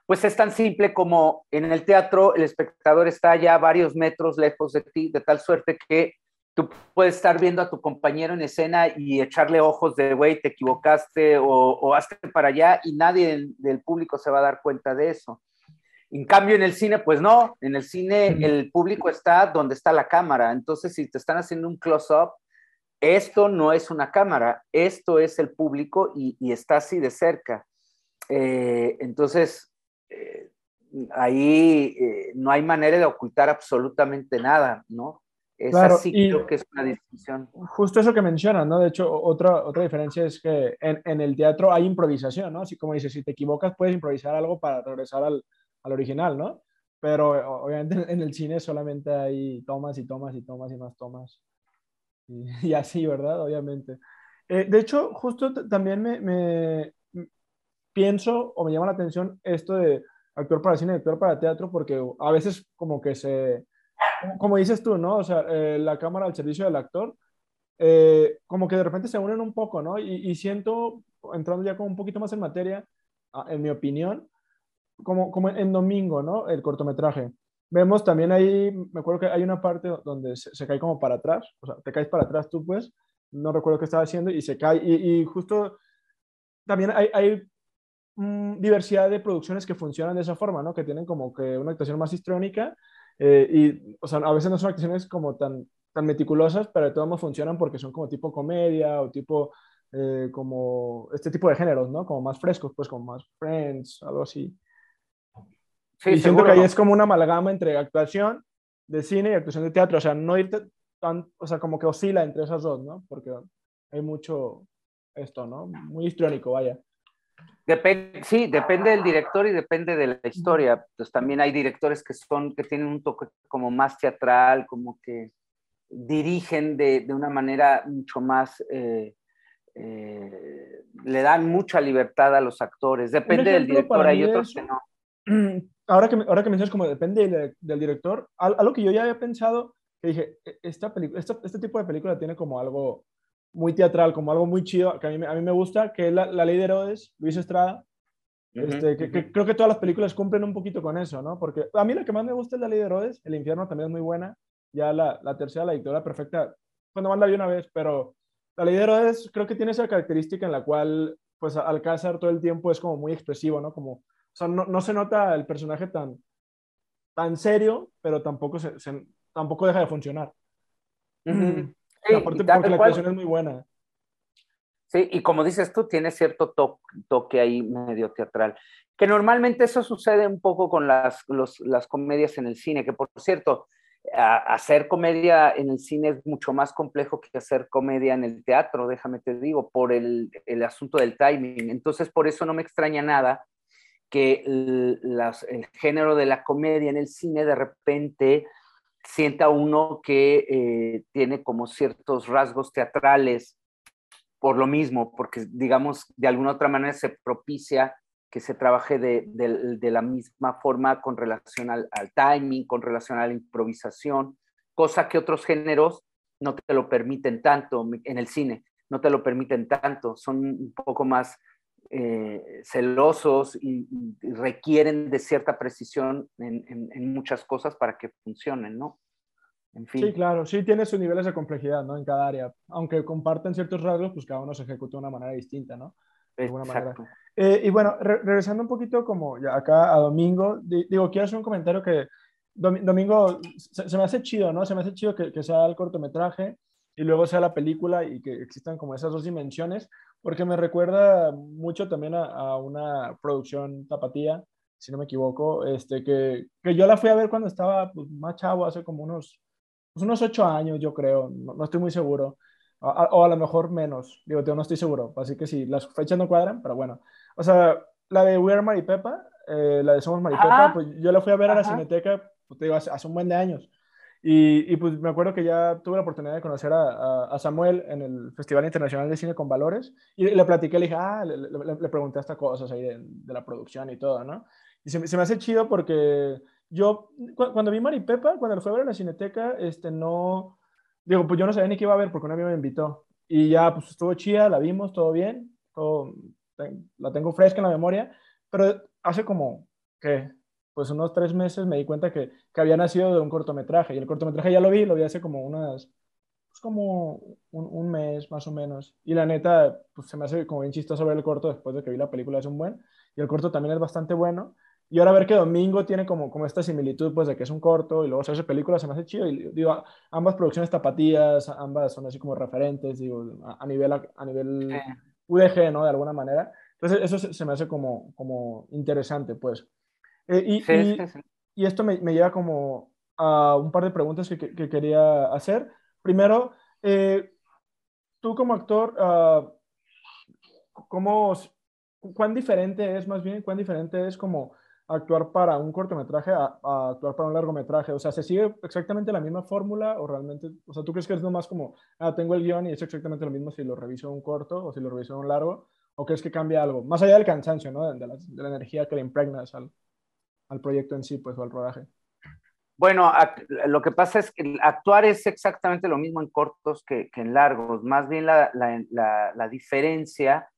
pues es tan simple como en el teatro el espectador está ya varios metros lejos de ti, de tal suerte que tú puedes estar viendo a tu compañero en escena y echarle ojos de, güey, te equivocaste o, o hazte para allá y nadie del, público se va a dar cuenta de eso. En cambio, en el cine, pues no, en el cine el público está donde está la cámara, entonces si te están haciendo un close-up, esto no es una cámara, esto es el público y, y está así de cerca. Eh, entonces, eh, ahí eh, no hay manera de ocultar absolutamente nada, ¿no? Es claro, así creo que es una distinción. Justo eso que mencionas, ¿no? De hecho, otra, otra diferencia es que en, en, el teatro hay improvisación, ¿no? Así como dices, si te equivocas puedes improvisar algo para regresar al, al original, ¿no? Pero obviamente en el cine solamente hay tomas y tomas y tomas y más tomas. y, (laughs) así, ¿verdad? Obviamente. Eh, de hecho, justo también me, me, pienso o me llama la atención esto de actor para cine actor para teatro, porque a veces como que se, como dices tú, ¿no? O sea, eh, la cámara al servicio del actor, eh, como que de repente se unen un poco, ¿no? Y, siento, entrando ya como un poquito más en materia, en mi opinión, como, como en Domingo, ¿no? El cortometraje. Vemos también ahí, me acuerdo que hay una parte donde se, cae como para atrás, o sea, te caes para atrás tú, pues, no recuerdo qué estaba haciendo, y se cae, y, justo también hay, hay mm, diversidad de producciones que funcionan de esa forma, ¿no? Que tienen como que una actuación más histrónica, eh, y, o sea, a veces no son actuaciones como tan, tan meticulosas, pero de todos modos funcionan porque son como tipo comedia o tipo, eh, como este tipo de géneros, ¿no? Como más frescos, pues como más Friends, algo así. Sí, y siento que ahí es como una amalgama entre actuación de cine y actuación de teatro, o sea, no irte tan, o sea, como que oscila entre esas dos, ¿no? Porque hay mucho esto, ¿no? Muy histriónico, vaya. Sí, depende del director y depende de la historia. Pues también hay directores que son, que tienen un toque como más teatral, como que dirigen de, de una manera mucho más, eh, eh, le dan mucha libertad a los actores. Depende del director, hay otros que no. (clears throat) ahora que, ahora que mencionas como depende del, director, algo que yo ya había pensado, que dije, e, esta este tipo de película tiene como algo muy teatral, como algo muy chido, que a mí, a mí me gusta, que es la, Ley de Herodes, Luis Estrada, este, que, creo que todas las películas cumplen un poquito con eso, ¿no? Porque a mí lo que más me gusta es la Ley de Herodes, El Infierno también es muy buena, ya la, la tercera, la dictadura perfecta, cuando más la vi una vez, pero la Ley de Herodes creo que tiene esa característica en la cual, pues, Alcázar todo el tiempo es como muy expresivo, ¿no? Como sea, no, no, se nota el personaje tan, tan serio, pero tampoco, se, tampoco deja de funcionar. Porque la actuación es muy buena. Sí, y como dices tú, tiene cierto toque ahí medio teatral. Que normalmente eso sucede un poco con las, las comedias en el cine, que por cierto, hacer comedia en el cine es mucho más complejo que hacer comedia en el teatro, déjame te digo, por el, el asunto del timing. Entonces, por eso no me extraña nada que el, género de la comedia en el cine de repente sienta uno que eh, tiene como ciertos rasgos teatrales por lo mismo, porque digamos de alguna otra manera se propicia que se trabaje de, la misma forma con relación al, al, timing, con relación a la improvisación, cosa que otros géneros no te lo permiten tanto en el cine, no te lo permiten tanto, son un poco más eh, celosos y, requieren de cierta precisión en, muchas cosas para que funcionen, ¿no? En fin. Sí, claro, sí tiene sus niveles de complejidad, ¿no? En cada área. Aunque comparten ciertos rasgos, pues cada uno se ejecuta de una manera distinta, ¿no? De alguna manera. Eh, y bueno, regresando un poquito como ya acá a Domingo, digo, quiero hacer un comentario que Domingo se, me hace chido, ¿no? Se me hace chido que, que sea el cortometraje y luego sea la película y que existan como esas dos dimensiones, porque me recuerda mucho también a, una producción tapatía, si no me equivoco, este, que, que, yo la fui a ver cuando estaba pues, más chavo, hace como unos, pues, unos ocho años, yo creo, no, estoy muy seguro, o a lo mejor menos, digo, no estoy seguro, así que sí, las fechas no cuadran, pero bueno, o sea, la de We Are Maripepa, eh, la de Somos Maripepa, pues yo la fui a ver a la Cineteca, pues, te digo, hace, hace un buen de años. Y, y, pues me acuerdo que ya tuve la oportunidad de conocer a, a, Samuel en el Festival Internacional de Cine con Valores y le platiqué, le dije, ah, le, le, pregunté hasta cosas ahí de, de, la producción y todo, ¿no? Y se, se, me hace chido porque yo, cuando vi Maripepa, cuando lo fui a ver en la Cineteca, este, no, digo, pues yo no sabía ni qué iba a ver porque un amigo me invitó. Y ya, pues estuvo chida, la vimos, todo bien, todo, la tengo fresca en la memoria, pero hace como, ¿qué? Pues unos tres meses me di cuenta que, que, había nacido de un cortometraje. Y el cortometraje ya lo vi, lo vi hace como unas, pues como un, un, mes más o menos. Y la neta, pues se me hace como bien chistoso ver el corto después de que vi la película, es un buen. Y el corto también es bastante bueno. Y ahora ver que Domingo tiene como, como esta similitud, pues de que es un corto y luego se hace película, se me hace chido. Y digo, ambas producciones tapatías, ambas son así como referentes, digo, a, nivel, a, nivel UDG, ¿no? De alguna manera. Entonces, eso se, se me hace como, como interesante, pues. Eh, y, esto me, lleva como a un par de preguntas que, quería hacer. Primero, eh, tú como actor, uh, ¿cómo, ¿cuán diferente es más bien, cuán diferente es como actuar para un cortometraje a, actuar para un largometraje? O sea, ¿se sigue exactamente la misma fórmula o realmente, o sea, tú crees que es nomás como, ah, tengo el guion y es exactamente lo mismo si lo reviso un corto o si lo reviso un largo? ¿O crees que cambia algo? Más allá del cansancio, ¿no? De la, de la energía que le impregnas al, al proyecto en sí, pues, o al rodaje. Bueno, lo que pasa es que actuar es exactamente lo mismo en cortos que, en largos. Más bien la, la, diferencia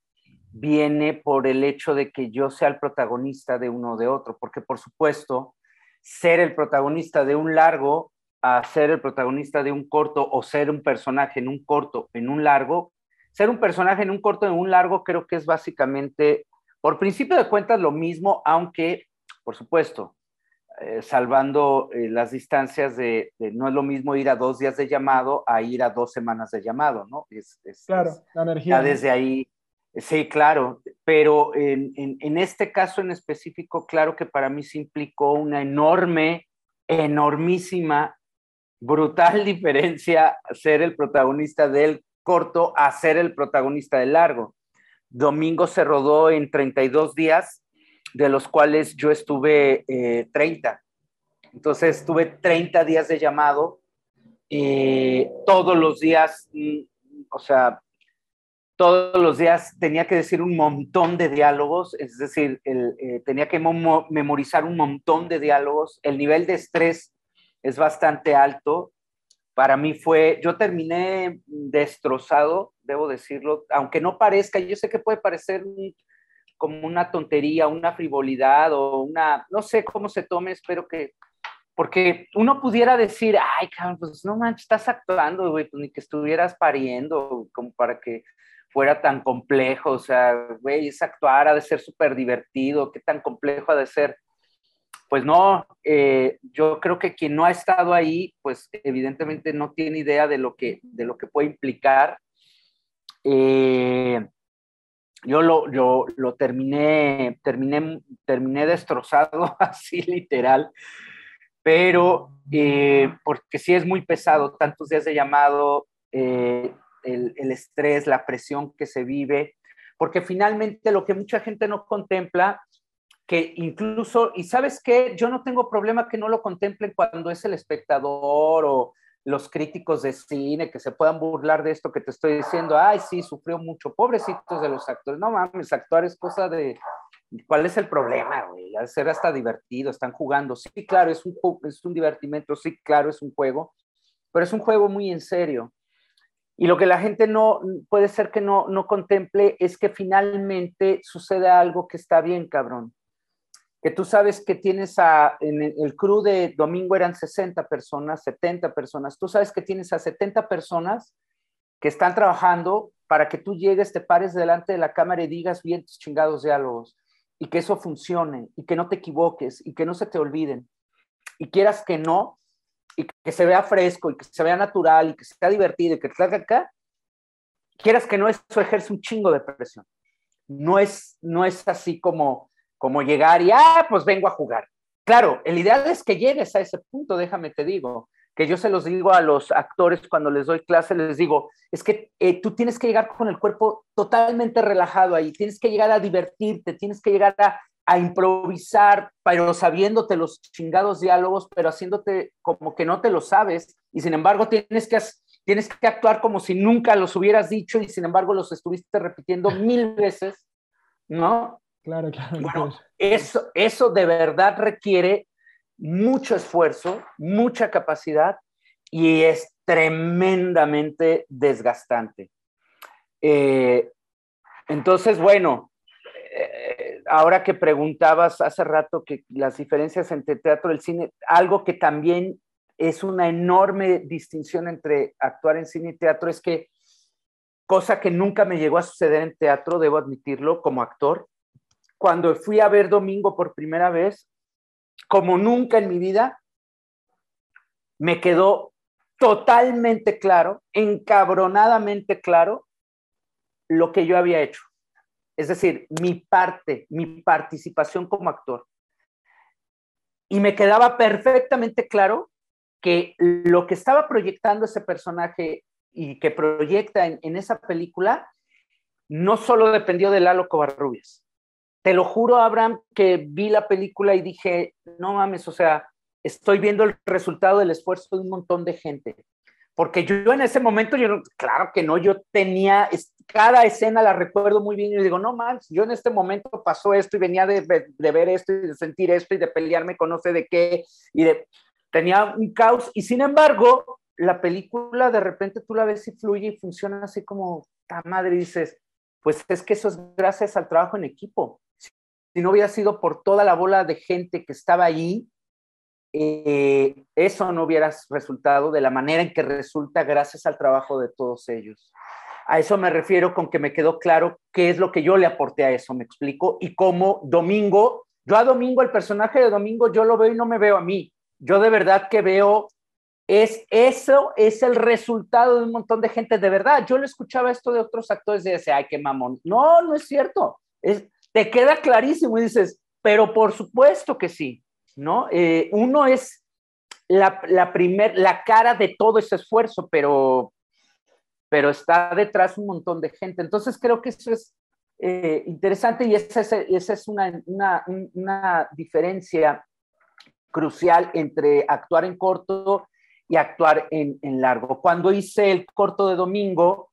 viene por el hecho de que yo sea el protagonista de uno o de otro, porque por supuesto, ser el protagonista de un largo a ser el protagonista de un corto o ser un personaje en un corto, en un largo, ser un personaje en un corto, en un largo, creo que es básicamente, por principio de cuentas, lo mismo, aunque, por supuesto, eh, salvando eh, las distancias de, no es lo mismo ir a dos días de llamado a ir a dos semanas de llamado, ¿no? Es, claro, la energía. Ya desde ahí, sí, claro, pero en, en, este caso en específico, claro que para mí se implicó una enorme, enormísima, brutal (laughs) diferencia ser el protagonista del corto a ser el protagonista del largo. Domingo se rodó en 32 días de los cuales yo estuve 30. Eh, Entonces estuve 30 días de llamado, eh, todos los días, mm, o sea, todos los días tenía que decir un montón de diálogos, es decir, eh, tenía que memorizar un montón de diálogos. El nivel de estrés es bastante alto. Para mí fue, yo terminé destrozado, debo decirlo, aunque no parezca, yo sé que puede parecer como una tontería, una frivolidad o una, no sé cómo se tome, espero que, porque uno pudiera decir, ay, cabrón, pues no manches, estás actuando, güey, pues ni que estuvieras pariendo, como para que fuera tan complejo, o sea, güey, es actuar, ha de ser súper divertido, qué tan complejo ha de ser. Pues no, eh, yo creo que quien no ha estado ahí, pues evidentemente no tiene idea de lo que, de lo que puede implicar. Eh, yo lo, yo lo terminé, terminé, terminé destrozado, (laughs) así literal, pero eh, porque sí es muy pesado, tantos días de llamado, eh, el, el, estrés, la presión que se vive, porque finalmente lo que mucha gente no contempla, que incluso, y sabes qué, yo no tengo problema que no lo contemplen cuando es el espectador o, los críticos de cine que se puedan burlar de esto que te estoy diciendo, ay, sí, sufrió mucho, pobrecitos de los actores, no mames, actuar es cosa de, ¿cuál es el problema, güey? Al ser hasta divertido, están jugando, sí, claro, es un, es un divertimento, sí, claro, es un juego, pero es un juego muy en serio. Y lo que la gente no puede ser que no, no contemple es que finalmente sucede algo que está bien, cabrón que tú sabes que tienes a, en el crew de domingo eran 60 personas, 70 personas, tú sabes que tienes a 70 personas que están trabajando para que tú llegues, te pares delante de la cámara y digas bien tus chingados diálogos y que eso funcione y que no te equivoques y que no se te olviden y quieras que no y que se vea fresco y que se vea natural y que sea divertido y que te acá, quieras que no, eso ejerce un chingo de presión. No es, no es así como como llegar y, ah, pues vengo a jugar. Claro, el ideal es que llegues a ese punto, déjame te digo, que yo se los digo a los actores cuando les doy clase, les digo, es que eh, tú tienes que llegar con el cuerpo totalmente relajado ahí, tienes que llegar a divertirte, tienes que llegar a, improvisar, pero sabiéndote los chingados diálogos, pero haciéndote como que no te lo sabes, y sin embargo tienes que, tienes que actuar como si nunca los hubieras dicho y sin embargo los estuviste repitiendo mil veces, ¿no? Claro, claro. Bueno, eso, eso de verdad requiere mucho esfuerzo, mucha capacidad y es tremendamente desgastante. Eh, entonces, bueno, eh, ahora que preguntabas hace rato que las diferencias entre teatro y el cine, algo que también es una enorme distinción entre actuar en cine y teatro es que, cosa que nunca me llegó a suceder en teatro, debo admitirlo, como actor, cuando fui a ver Domingo por primera vez, como nunca en mi vida, me quedó totalmente claro, encabronadamente claro, lo que yo había hecho. Es decir, mi parte, mi participación como actor. Y me quedaba perfectamente claro que lo que estaba proyectando ese personaje y que proyecta en, esa película no solo dependió de Lalo Covarrubias, te lo juro, Abraham, que vi la película y dije, no mames, o sea, estoy viendo el resultado del esfuerzo de un montón de gente. Porque yo, en ese momento, yo, claro que no, yo tenía, cada escena la recuerdo muy bien y digo, no mames, yo en este momento pasó esto y venía de, de, ver esto y de sentir esto y de pelearme con no sé de qué y de... tenía un caos y sin embargo, la película de repente tú la ves y fluye y funciona así como, ta madre, y dices, pues es que eso es gracias al trabajo en equipo. Si no hubiera sido por toda la bola de gente que estaba allí, eh, eso no hubiera resultado de la manera en que resulta gracias al trabajo de todos ellos. A eso me refiero con que me quedó claro qué es lo que yo le aporté a eso, me explico, y cómo Domingo, yo a Domingo, el personaje de Domingo, yo lo veo y no me veo a mí. Yo de verdad que veo, es eso es el resultado de un montón de gente, de verdad. Yo le escuchaba esto de otros actores y decía, ay, qué mamón. No, no es cierto. Es, te queda clarísimo y dices, pero por supuesto que sí. ¿no? Eh, uno es la, la, la cara de todo ese esfuerzo, pero, pero está detrás un montón de gente. Entonces creo que eso es eh, interesante y esa es, esa es una, una, una, diferencia crucial entre actuar en corto y actuar en largo. Cuando hice el corto de domingo,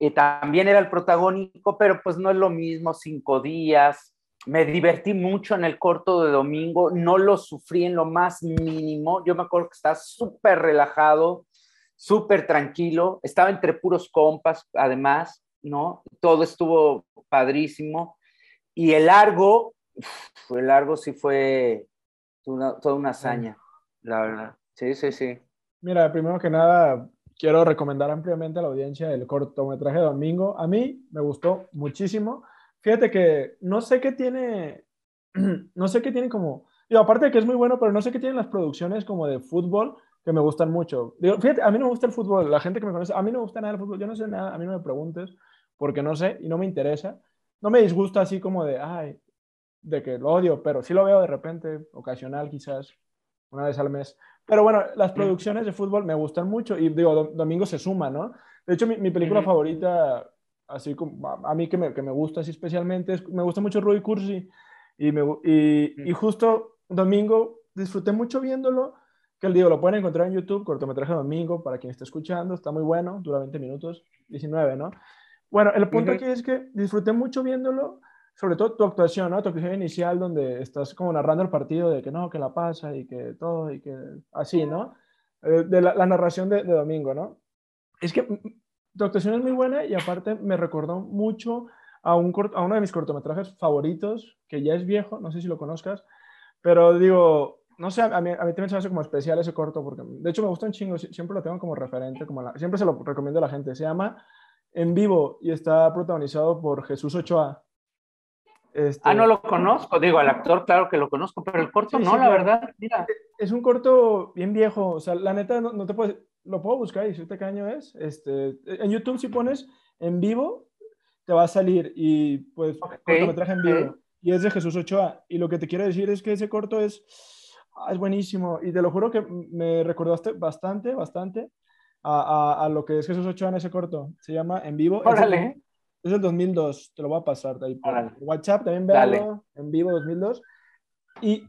eh, también era el protagónico, pero pues no es lo mismo, cinco días, me divertí mucho en el corto de domingo, no lo sufrí en lo más mínimo. Yo me acuerdo que estaba súper relajado, súper tranquilo, estaba entre puros compas, además, ¿no? Todo estuvo padrísimo. Y el largo, el largo sí fue toda una hazaña, la verdad. Sí, sí, sí. Mira, primero que nada, quiero recomendar ampliamente a la audiencia el cortometraje de domingo. A mí me gustó muchísimo Fíjate que no sé qué tiene, (clears throat) no sé qué tiene como, digo, aparte de que es muy bueno, pero no sé qué tienen las producciones como de fútbol que me gustan mucho. Digo, fíjate, a mí no me gusta el fútbol, la gente que me conoce, a mí no me gusta nada el fútbol, yo no sé nada, a mí no me preguntes, porque no sé y no me interesa. No me disgusta así como de, ay, de que lo odio, pero sí lo veo de repente, ocasional quizás, una vez al mes. Pero bueno, las producciones de fútbol me gustan mucho y digo, Domingo se suma, ¿no? De hecho, mi, mi película favorita así como a mí que me, que me gusta así especialmente, me gusta mucho Roy Cursi y, me, y, y, justo domingo disfruté mucho viéndolo, que el digo, lo pueden encontrar en YouTube, cortometraje domingo, para quien esté escuchando, está muy bueno, dura 20 minutos, 19, ¿no? Bueno, el punto aquí es que disfruté mucho viéndolo, sobre todo tu actuación, ¿no? Tu actuación inicial donde estás como narrando el partido de que no, que la pasa y que todo y que así, ¿no? Eh, de la, la narración de, de, domingo, ¿no? Es que tu actuación es muy buena y aparte me recordó mucho a, un, a uno de mis cortometrajes favoritos, que ya es viejo, no sé si lo conozcas, pero digo, no sé, a mí, a mí también se me hace como especial ese corto, porque de hecho me gusta un chingo, siempre lo tengo como referente, como la, siempre se lo recomiendo a la gente. Se llama En Vivo y está protagonizado por Jesús Ochoa. Este, ah, no lo conozco, digo, al actor claro que lo conozco, pero el corto no, la verdad, mira. Es un corto bien viejo, o sea, la neta no, no te puedes, lo puedo buscar y decirte qué año es. Este, en YouTube si pones en vivo, te va a salir y pues okay, cortometraje en vivo. Y es de Jesús Ochoa. Y lo que te quiero decir es que ese corto es, ah, es buenísimo. Y te lo juro que me recordaste bastante, bastante a, a, a, lo que es Jesús Ochoa en ese corto. Se llama En Vivo. Órale. Es del 2002. Te lo voy a pasar de ahí por Órale. WhatsApp. También véalo. En Vivo 2002. Y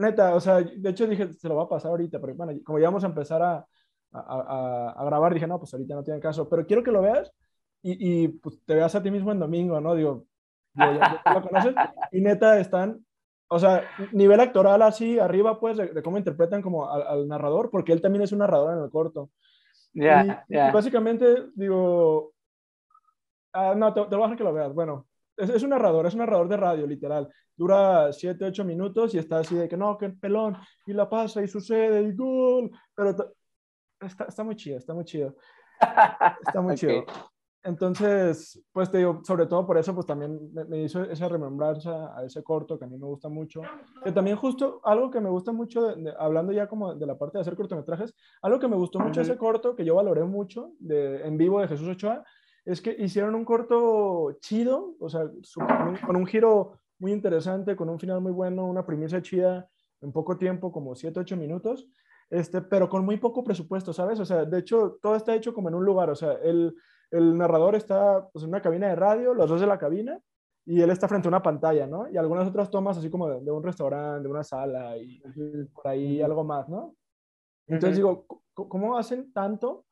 neta, o sea, de hecho dije, se lo va a pasar ahorita, porque bueno, como ya vamos a empezar a, a, a, grabar, dije, no, pues ahorita no tiene caso, pero quiero que lo veas y, y pues, te veas a ti mismo en domingo, ¿no? Digo, digo ya, ya, lo conoces y neta están, o sea, nivel actoral así arriba, pues, de, de cómo interpretan como al, al, narrador, porque él también es un narrador en el corto. Ya, yeah. básicamente, digo, uh, no, te, te voy a dejar que lo veas, bueno, es, es, un narrador, es un narrador de radio, literal. Dura 7, 8 minutos y está así de que no, que pelón, y la pasa y sucede y gol. Pero está, está muy chido, está muy chido. Está muy (laughs) okay. chido. Entonces, pues te digo, sobre todo por eso, pues también me, me, hizo esa remembranza a ese corto que a mí me gusta mucho. Que también justo algo que me gusta mucho, de, de, hablando ya como de la parte de hacer cortometrajes, algo que me gustó mucho uh -huh. ese corto, que yo valoré mucho de, en vivo de Jesús Ochoa, es que hicieron un corto chido, o sea, con, un, con un giro muy interesante, con un final muy bueno, una premisa chida en poco tiempo, como 7, 8 minutos este, pero con muy poco presupuesto, ¿sabes? O sea, de hecho, todo está hecho como en un lugar, o sea, el, el narrador está pues, en una cabina de radio, los dos de la cabina, y él está frente a una pantalla, ¿no? Y algunas otras tomas así como de, de un restaurante, de una sala, y, y por ahí algo más, ¿no? Entonces uh -huh. digo, ¿cómo hacen tanto?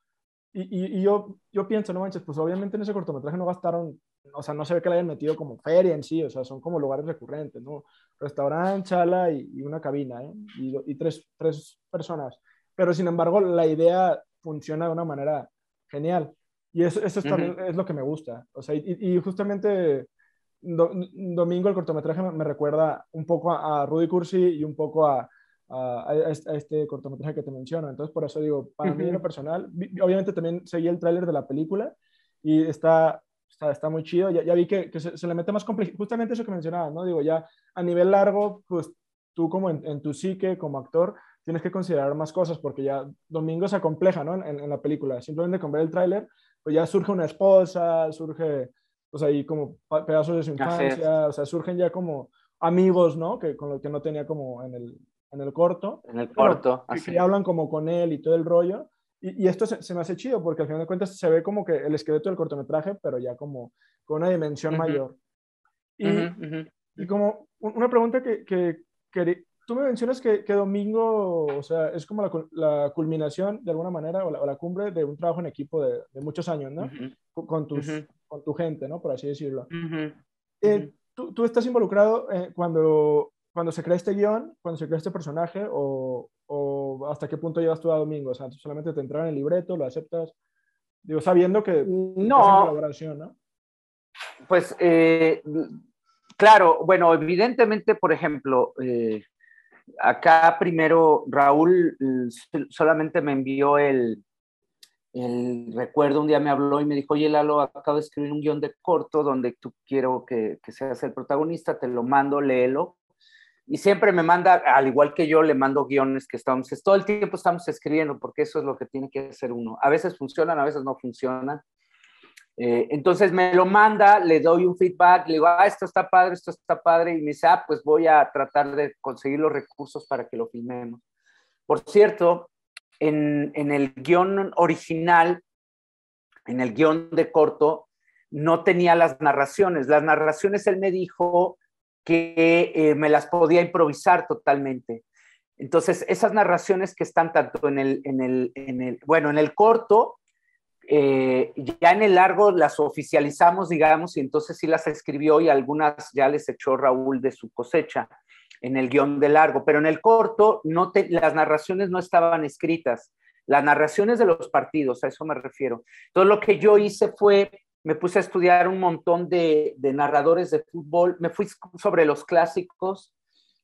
Y, y, y, yo, yo pienso, no manches, pues obviamente en ese cortometraje no gastaron o sea, no se ve que le hayan metido como feria en sí, o sea, son como lugares recurrentes, ¿no? Restaurante, chala y, una cabina, ¿eh? Y, tres, tres personas. Pero sin embargo, la idea funciona de una manera genial. Y eso, eso es, también, es lo que me gusta. O sea, y, justamente Domingo, el cortometraje, me, recuerda un poco a, Rudy Cursi y un poco a, a, este cortometraje que te menciono. Entonces, por eso digo, para mí en lo personal, obviamente también seguí el tráiler de la película y está, está, está muy chido. Ya, ya vi que, que se, le mete más complejidad, justamente eso que mencionaba, ¿no? Digo, ya a nivel largo, pues tú como en, en, tu psique, como actor, tienes que considerar más cosas porque ya Domingo se acompleja, ¿no? En, en la película. Simplemente con ver el tráiler, pues ya surge una esposa, surge, pues ahí como pedazos de su infancia, o sea, surgen ya como amigos, ¿no? Que con lo que no tenía como en el, en el corto. En el corto, así. Que hablan como con él y todo el rollo. Y, y esto se, se, me hace chido porque al final de cuentas se ve como que el esqueleto del cortometraje, pero ya como con una dimensión mayor. Y, y, como una pregunta que, que, que, tú me mencionas que, que, Domingo, o sea, es como la, la culminación de alguna manera o la, o la, cumbre de un trabajo en equipo de, de muchos años, ¿no? con, tus, con tu gente, ¿no? Por así decirlo. Eh, ¿tú, ¿tú, estás involucrado eh, cuando cuando se crea este guion, cuando se crea este personaje, o, o, hasta qué punto llevas tú a Domingo? O sea, solamente te entraron en el libreto, lo aceptas, digo, sabiendo que no, colaboración, ¿no? Pues, eh, claro, bueno, evidentemente, por ejemplo, eh, acá primero Raúl solamente me envió el, el recuerdo, un día me habló y me dijo, oye Lalo, acabo de escribir un guion de corto donde tú quiero que, que seas el protagonista, te lo mando, léelo y siempre me manda, al igual que yo, le mando guiones que estamos, todo el tiempo estamos escribiendo, porque eso es lo que tiene que hacer uno. A veces funcionan, a veces no funcionan. Eh, entonces me lo manda, le doy un feedback, le digo, ah, esto está padre, esto está padre, y me dice, ah, pues voy a tratar de conseguir los recursos para que lo filmemos. Por cierto, en, en el guion original, en el guion de corto, no tenía las narraciones. Las narraciones él me dijo que eh, me las podía improvisar totalmente. Entonces, esas narraciones que están tanto en el, en el, en el bueno, en el corto, eh, ya en el largo las oficializamos, digamos, y entonces sí las escribió y algunas ya les echó Raúl de su cosecha en el guion de largo, pero en el corto no las narraciones no estaban escritas, las narraciones de los partidos, a eso me refiero. Todo lo que yo hice fue me puse a estudiar un montón de, narradores de fútbol, me fui sobre los clásicos,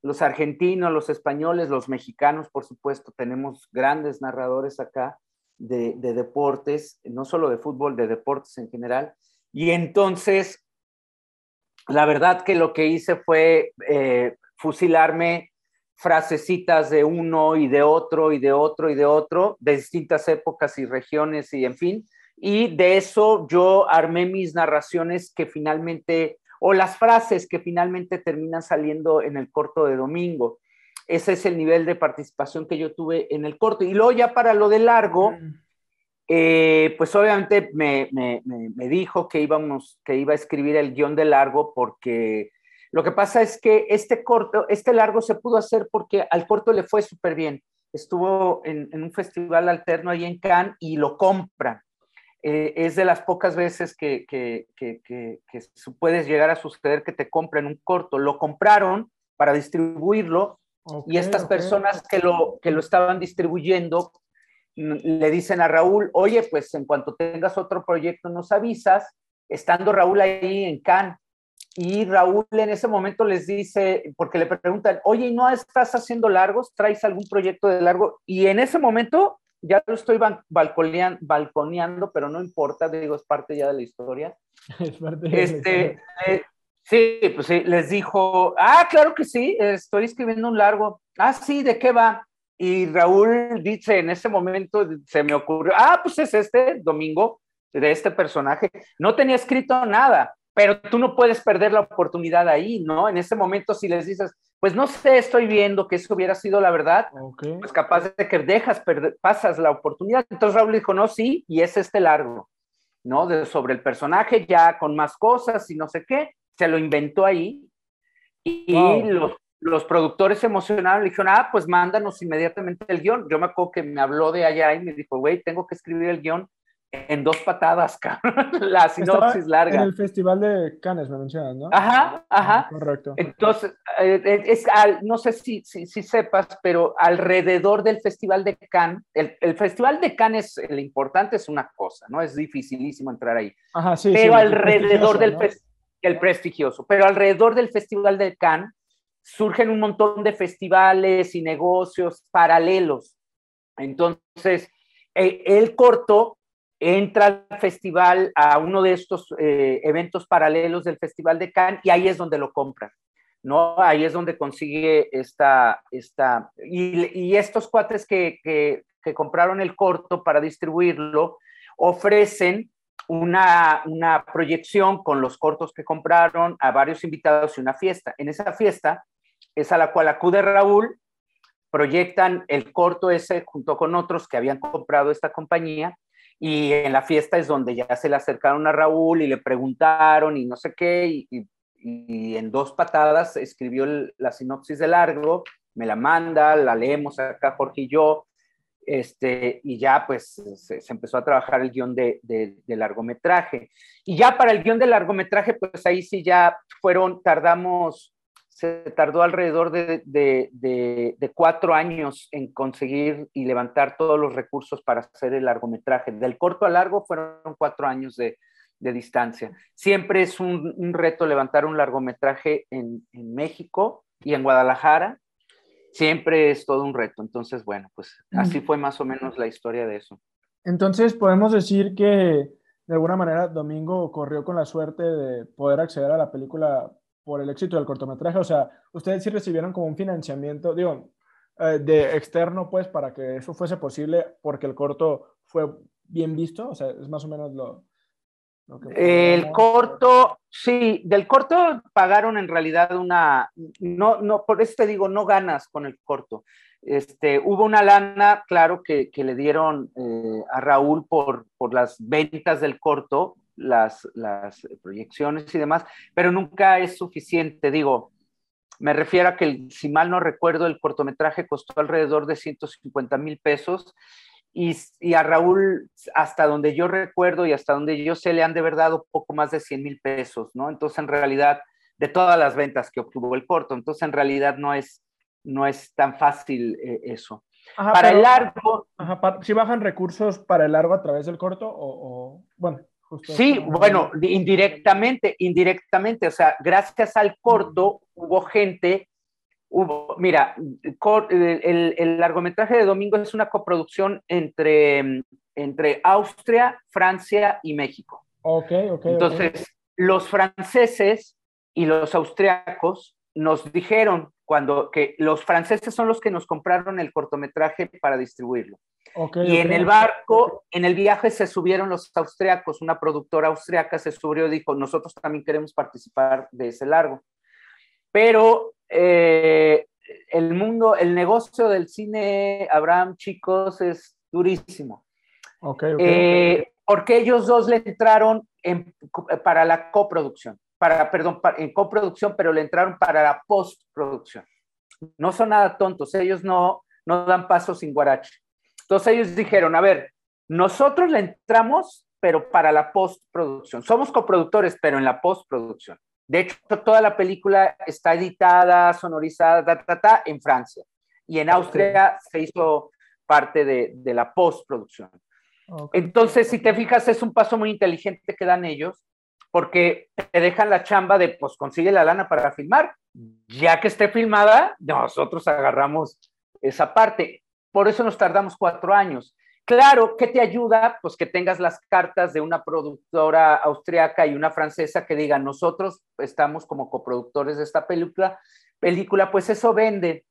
los argentinos, los españoles, los mexicanos, por supuesto, tenemos grandes narradores acá de, deportes, no solo de fútbol, de deportes en general. Y entonces, la verdad que lo que hice fue eh, fusilarme frasecitas de uno y de otro y de otro y de otro, de distintas épocas y regiones y en fin, y de eso yo armé mis narraciones que finalmente, o las frases que finalmente terminan saliendo en el corto de domingo. Ese es el nivel de participación que yo tuve en el corto. Y luego ya para lo de largo, mm. eh, pues obviamente me, me, me, dijo que, íbamos, que iba a escribir el guion de largo porque lo que pasa es que este corto, este largo se pudo hacer porque al corto le fue súper bien. Estuvo en, en, un festival alterno ahí en Cannes y lo compran. Eh, es de las pocas veces que, que, que, que, puedes llegar a suceder que te compren un corto. Lo compraron para distribuirlo y estas personas que lo, que lo estaban distribuyendo le dicen a Raúl, oye, pues en cuanto tengas otro proyecto nos avisas, estando Raúl ahí en Cannes. Y Raúl en ese momento les dice, porque le preguntan, oye, ¿no estás haciendo largos? ¿Traes algún proyecto de largo? Y en ese momento ya lo estoy balconeando, pero no importa, digo, es parte ya de la historia. (laughs) Es parte de este, eh, sí, pues sí, les dijo, ah, claro que sí, estoy escribiendo un largo. Ah, sí, ¿de qué va? Y Raúl dice, en ese momento se me ocurrió, ah, pues es este domingo de este personaje. No tenía escrito nada, pero tú no puedes perder la oportunidad ahí, ¿no? En ese momento si les dices, pues no sé, estoy viendo que eso hubiera sido la verdad, pues capaz de que dejas, pasas la oportunidad. Entonces Raúl dijo, no, sí, y es este largo, ¿no? De, sobre el personaje, ya con más cosas y no sé qué, se lo inventó ahí. Y los, los, productores emocionados le dijeron, ah, pues mándanos inmediatamente el guion. Yo me acuerdo que me habló de allá y me dijo, güey, tengo que escribir el guion en dos patadas, (laughs) la sinopsis larga. En el Festival de Cannes me mencionas, ¿no? Ajá, ajá. Correcto. Entonces, eh, eh, es, no sé si, si, sepas, pero alrededor del Festival de Cannes, el, el, Festival de Cannes, el importante es una cosa, ¿no? Es dificilísimo entrar ahí. Ajá, sí. Pero alrededor del el prestigioso, pero alrededor del Festival de Cannes surgen un montón de festivales y negocios paralelos. Entonces, eh, el corto entra al festival, a uno de estos eh, eventos paralelos del Festival de Cannes, y ahí es donde lo compran, ¿no? Ahí es donde consigue esta, esta y, estos cuates que, que, compraron el corto para distribuirlo, ofrecen una, una proyección con los cortos que compraron a varios invitados y una fiesta. En esa fiesta es a la cual acude Raúl, proyectan el corto ese junto con otros que habían comprado esta compañía y en la fiesta es donde ya se le acercaron a Raúl y le preguntaron y no sé qué, y, en dos patadas escribió la sinopsis de largo, me la manda, la leemos acá Jorge y yo, este, y ya pues se, empezó a trabajar el guion de, de, largometraje. Y ya para el guion de largometraje, pues ahí sí ya fueron, tardamos se tardó alrededor de, cuatro años en conseguir y levantar todos los recursos para hacer el largometraje. Del corto a largo fueron cuatro años de, distancia. Siempre es un, reto levantar un largometraje en, México y en Guadalajara. Siempre es todo un reto. Entonces, bueno, pues así fue más o menos la historia de eso. Entonces, podemos decir que de alguna manera Domingo corrió con la suerte de poder acceder a la película por el éxito del cortometraje? O sea, ¿ustedes sí recibieron como un financiamiento, digo, eh, de externo, pues, para que eso fuese posible porque el corto fue bien visto? O sea, es más o menos lo... que el corto, sí, del corto pagaron en realidad una, no, no, por eso te digo, no ganas con el corto. Este, hubo una lana, claro, que, que le dieron eh, a Raúl por, por las ventas del corto, las, las proyecciones y demás, pero nunca es suficiente. Digo, me refiero a que, si mal no recuerdo, el cortometraje costó alrededor de 150 mil pesos y, y, a Raúl, hasta donde yo recuerdo y hasta donde yo sé, le han de verdad dado poco más de 100 mil pesos, ¿no? Entonces, en realidad, de todas las ventas que obtuvo el corto, entonces en realidad no es, no es tan fácil eh, eso. para el largo... ¿Si bajan recursos para el largo a través del corto o, o bueno? Sí, bueno, indirectamente, indirectamente, o sea, gracias al corto hubo gente, hubo, mira, el, largometraje de Domingo es una coproducción entre, entre Austria, Francia y México. Ok, ok. Entonces, los franceses y los austriacos nos dijeron cuando que los franceses son los que nos compraron el cortometraje para distribuirlo y en el barco, en el viaje se subieron los austriacos, una productora austriaca se subió y dijo, nosotros también queremos participar de ese largo. Pero eh, el mundo, el negocio del cine, Abraham, chicos, es durísimo. Eh, porque ellos dos le entraron para la coproducción, para, perdón, en coproducción, pero le entraron para la postproducción. No son nada tontos, ellos no, no dan paso sin guarache. Entonces ellos dijeron, a ver, nosotros le entramos, pero para la postproducción. Somos coproductores, pero en la postproducción. De hecho, toda la película está editada, sonorizada, ta, en Francia. Y en Austria se hizo parte de, la postproducción. Entonces, si te fijas, es un paso muy inteligente que dan ellos, porque te dejan la chamba de, pues consigue la lana para filmar. Ya que esté filmada, nosotros agarramos esa parte. Por eso nos tardamos cuatro años. Claro, ¿qué te ayuda? Pues que tengas las cartas de una productora austriaca y una francesa que digan, nosotros estamos como coproductores de esta película, película, pues eso vende.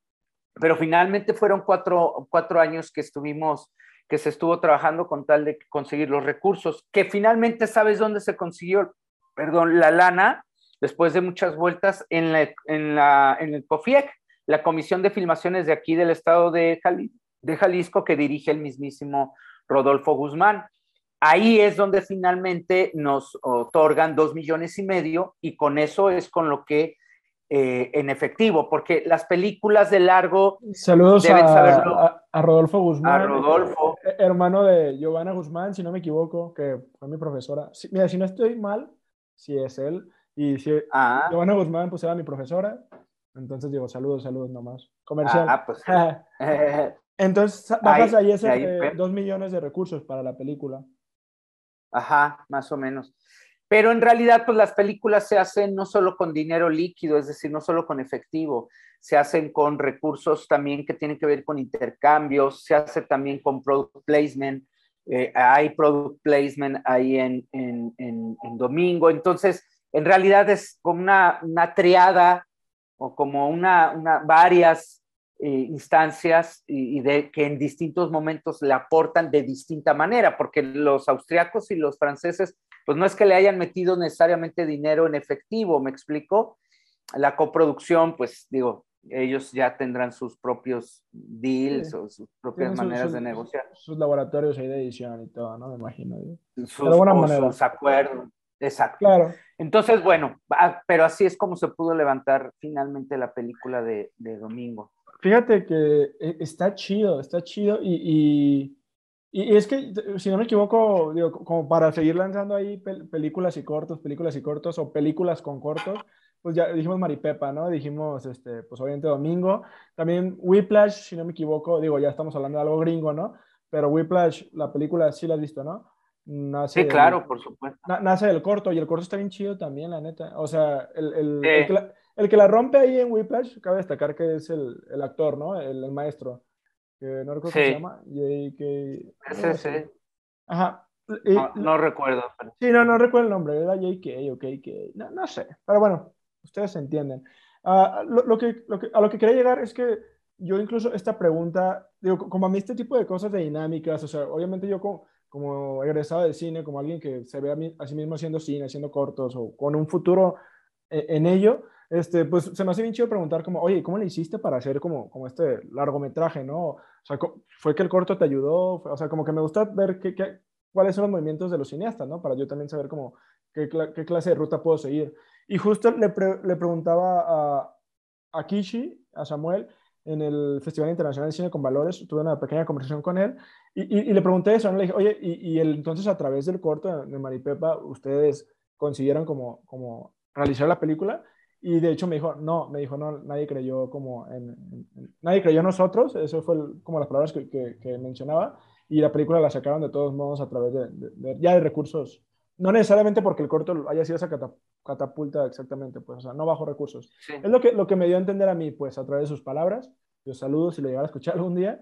Pero finalmente fueron cuatro, cuatro años que estuvimos, que se estuvo trabajando con tal de conseguir los recursos, que finalmente sabes dónde se consiguió, perdón, la lana, después de muchas vueltas en, la, en, la, en el COFIEC, la Comisión de Filmaciones de aquí del estado de Jalisco de Jalisco que dirige el mismísimo Rodolfo Guzmán. Ahí es donde finalmente nos otorgan dos millones y medio y con eso es con lo que eh, en efectivo, porque las películas de largo Saludos a, a, Rodolfo Guzmán. A Rodolfo. hermano de Giovanna Guzmán, si no me equivoco, que fue mi profesora. mira, si no estoy mal, si es él. Y si ah. Giovanna Guzmán, pues era mi profesora. Entonces digo, saludos, saludos nomás. Comercial. Ah, pues. (laughs) Entonces, bajas ahí, esos eh, dos millones de recursos para la película. Ajá, más o menos. Pero en realidad, pues las películas se hacen no solo con dinero líquido, es decir, no solo con efectivo, se hacen con recursos también que tienen que ver con intercambios, se hace también con product placement, eh, hay product placement ahí en, en, en, Domingo. Entonces, en realidad es como una, una triada o como una, una varias eh, instancias y, de que en distintos momentos le aportan de distinta manera, porque los austriacos y los franceses, pues no es que le hayan metido necesariamente dinero en efectivo, ¿me explico? La coproducción, pues digo, ellos ya tendrán sus propios deals o sus propias maneras de negociar. Sus laboratorios ahí de edición y todo, ¿no? Me imagino. Sus, de sus acuerdos. Exacto. Claro. Entonces, bueno, ah, pero así es como se pudo levantar finalmente la película de, de Domingo. Fíjate que eh, está chido, está chido y, y, es que, si no me equivoco, digo, como para seguir lanzando ahí películas y cortos, películas y cortos o películas con cortos, pues ya dijimos Maripepa, ¿no? Dijimos, este, pues obviamente Domingo. También Whiplash, si no me equivoco, digo, ya estamos hablando de algo gringo, ¿no? Pero Whiplash, la película sí la has visto, ¿no? sí, claro, por supuesto. nace del corto y el corto está bien chido también, la neta. O sea, el, el, el que la rompe ahí en Whiplash, cabe destacar que es el, el actor, ¿no? El, maestro. Que no recuerdo cómo se llama. J.K. Sí, sí. Ajá. no, recuerdo. Sí, no, no recuerdo el nombre. Era J.K. o K.K. No, no sé. Pero bueno, ustedes entienden. Uh, lo, lo, que, lo que, a lo que quería llegar es que yo incluso esta pregunta, digo, como a mí este tipo de cosas de dinámicas, o sea, obviamente yo como, como egresado de cine, como alguien que se ve a, a sí mismo haciendo cine, haciendo cortos o con un futuro en, en ello, este, pues se me hace bien chido preguntar como, oye, ¿cómo le hiciste para hacer como, como este largometraje, no? O sea, ¿fue que el corto te ayudó? O sea, como que me gusta ver qué, qué, cuáles son los movimientos de los cineastas, ¿no? Para yo también saber como qué, qué clase de ruta puedo seguir. Y justo le, le preguntaba a, a Kishi, a Samuel, en el Festival Internacional de Cine con Valores, tuve una pequeña conversación con él y, y, le pregunté eso, ¿no? le dije, oye, y, y el, entonces a través del corto de Maripepa, ¿ustedes consiguieron como, como realizar la película? Y de hecho me dijo, no, me dijo, no, nadie creyó como en, nadie creyó en nosotros, eso fue como las palabras que, que, mencionaba, y la película la sacaron de todos modos a través de, ya de recursos, no necesariamente porque el corto haya sido esa catapulta exactamente, pues, o sea, no bajo recursos. Es lo que, lo que me dio a entender a mí, pues, a través de sus palabras, yo saludo si lo llegara a escuchar (laughs) algún día,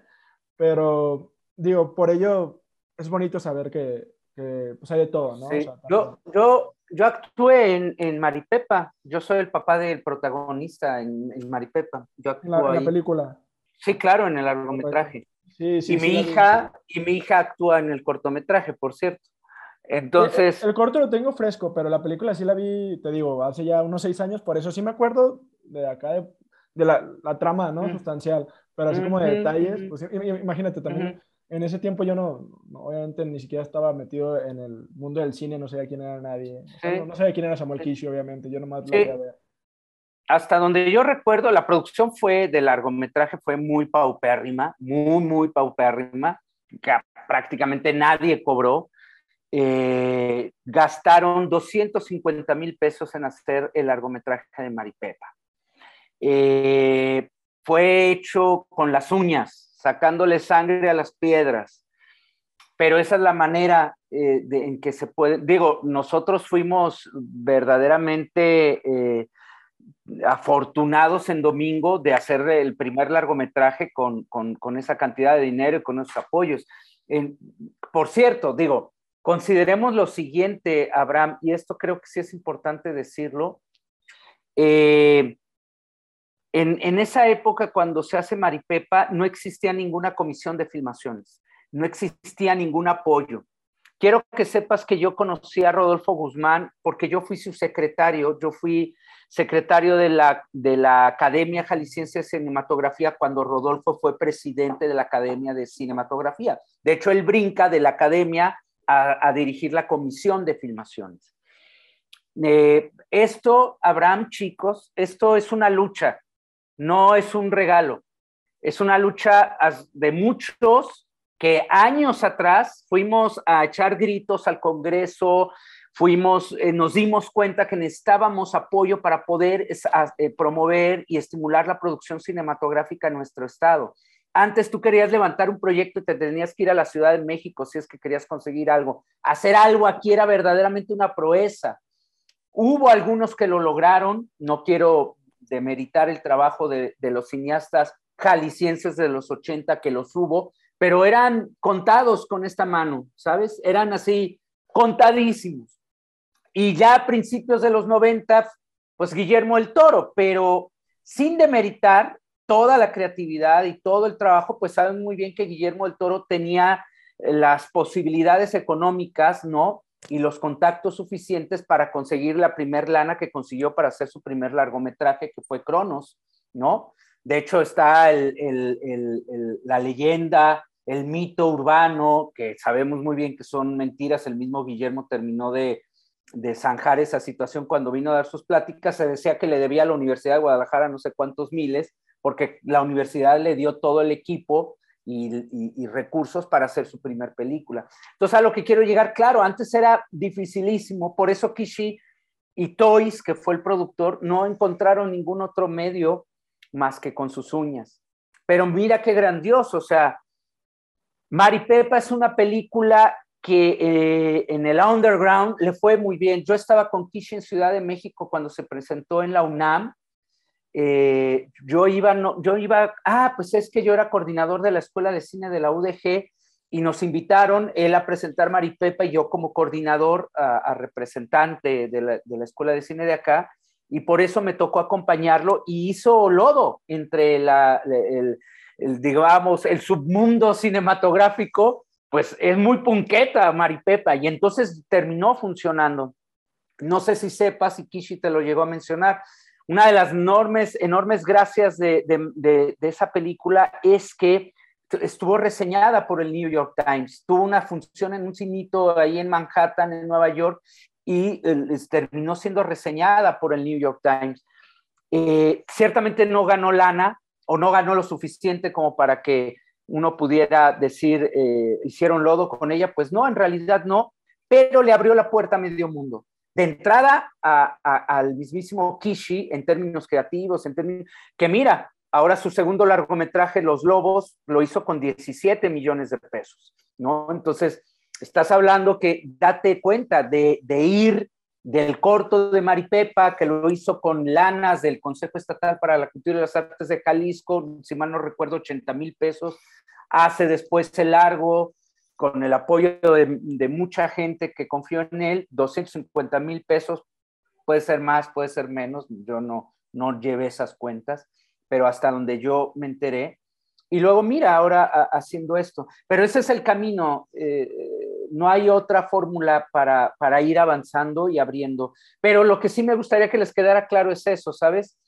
pero digo, por ello es bonito saber que, que pues hay de todo, ¿no? Sí. yo, yo yo actué en, en, Maripepa. Yo soy el papá del protagonista en, en Maripepa. Yo en la, película. Sí, claro, en el largometraje. Sí, sí, y mi hija y mi hija actúa en el cortometraje, por cierto. Entonces. El, corto lo tengo fresco, pero la película sí la vi, te digo, hace ya unos seis años, por eso sí me acuerdo de acá de, de la, la, trama, ¿no? Sustancial. Pero así como de detalles, pues imagínate también en ese tiempo yo no, obviamente ni siquiera estaba metido en el mundo del cine, no sabía quién era nadie. no, sabía quién era Samuel Kishi, obviamente, yo nomás lo a ver. Hasta donde yo recuerdo, la producción fue de largometraje, fue muy paupérrima, muy, muy paupérrima, que prácticamente nadie cobró. Eh, gastaron 250 mil pesos en hacer el largometraje de Maripepa. Eh, fue hecho con las uñas, sacándole sangre a las piedras. Pero esa es la manera eh, en que se puede, digo, nosotros fuimos verdaderamente eh, afortunados en domingo de hacer el primer largometraje con, esa cantidad de dinero y con esos apoyos. por cierto, digo, consideremos lo siguiente, Abraham, y esto creo que sí es importante decirlo. Eh, en, esa época, cuando se hace Maripepa, no existía ninguna comisión de filmaciones, no existía ningún apoyo. Quiero que sepas que yo conocí a Rodolfo Guzmán porque yo fui su secretario, yo fui secretario de la, de la Academia Jalisciense de Cinematografía cuando Rodolfo fue presidente de la Academia de Cinematografía. De hecho, él brinca de la Academia a, dirigir la comisión de filmaciones. Eh, esto, Abraham, chicos, esto es una lucha no es un regalo, es una lucha de muchos que años atrás fuimos a echar gritos al Congreso, fuimos, eh, nos dimos cuenta que necesitábamos apoyo para poder eh, promover y estimular la producción cinematográfica en nuestro estado. Antes tú querías levantar un proyecto y te tenías que ir a la Ciudad de México si es que querías conseguir algo. Hacer algo aquí era verdaderamente una proeza. Hubo algunos que lo lograron, no quiero demeritar el trabajo de, de los cineastas jaliscienses de los 80 que los hubo, pero eran contados con esta mano, ¿sabes? Eran así, contadísimos. Y ya a principios de los 90, pues Guillermo el Toro, pero sin demeritar toda la creatividad y todo el trabajo, pues saben muy bien que Guillermo el Toro tenía las posibilidades económicas, ¿no? Y los contactos suficientes para conseguir la primer lana que consiguió para hacer su primer largometraje, que fue Cronos, ¿no? De hecho, está la leyenda, el mito urbano, que sabemos muy bien que son mentiras. El mismo Guillermo terminó de, zanjar esa situación cuando vino a dar sus pláticas. Se decía que le debía a la Universidad de Guadalajara no sé cuántos miles, porque la universidad le dio todo el equipo y, recursos para hacer su primer película. Entonces, a lo que quiero llegar, claro, antes era dificilísimo, por eso Kishi y Toys, que fue el productor, no encontraron ningún otro medio más que con sus uñas. Pero mira qué grandioso, o sea, Maripepa es una película que eh, en el underground le fue muy bien. Yo estaba con Kishi en Ciudad de México cuando se presentó en la UNAM. Eh, yo iba, no, yo iba, ah, pues es que yo era coordinador de la Escuela de Cine de la UDG y nos invitaron él a presentar Maripepa y yo como coordinador a, representante de la, Escuela de Cine de acá y por eso me tocó acompañarlo y hizo lodo entre la, el, digamos, el submundo cinematográfico, pues es muy punqueta Maripepa y entonces terminó funcionando. No sé si sepas, y Kishi te lo llegó a mencionar, una de las enormes, enormes gracias de, esa película es que estuvo reseñada por el New York Times, tuvo una función en un cinito ahí en Manhattan, en Nueva York, y terminó siendo reseñada por el New York Times. Eh, ciertamente no ganó lana o no ganó lo suficiente como para que uno pudiera decir, eh, hicieron lodo con ella, pues no, en realidad no, pero le abrió la puerta a medio mundo. De entrada al mismísimo Kishi en términos creativos, en términos que mira, ahora su segundo largometraje, Los Lobos, lo hizo con 17 millones de pesos, ¿no? Entonces, estás hablando que date cuenta de, ir del corto de Maripepa, que lo hizo con lanas del Consejo Estatal para la Cultura y las Artes de Jalisco, si mal no recuerdo, 80 mil pesos, hace después el largo con el apoyo de, mucha gente que confió en él, 250 mil pesos, puede ser más, puede ser menos, yo no, no llevé esas cuentas, pero hasta donde yo me enteré. Y luego mira ahora haciendo esto, pero ese es el camino. Eh, no hay otra fórmula para, ir avanzando y abriendo. Pero lo que sí me gustaría que les quedara claro es eso, ¿sabes?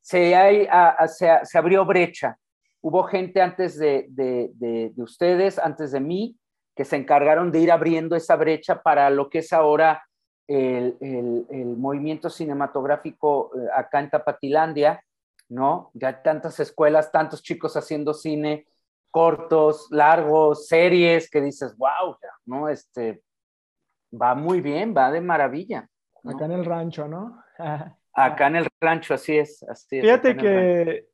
Se, hay, se, abrió brecha. Hubo gente antes de, ustedes, antes de mí, que se encargaron de ir abriendo esa brecha para lo que es ahora el, movimiento cinematográfico eh, acá en Tapatilandia, ¿no? Ya hay tantas escuelas, tantos chicos haciendo cine, cortos, largos, series que dices, wow, ¿no? Este, va muy bien, va de maravilla. Acá en el rancho, ¿no? Acá en el rancho, así es. Así Fíjate que,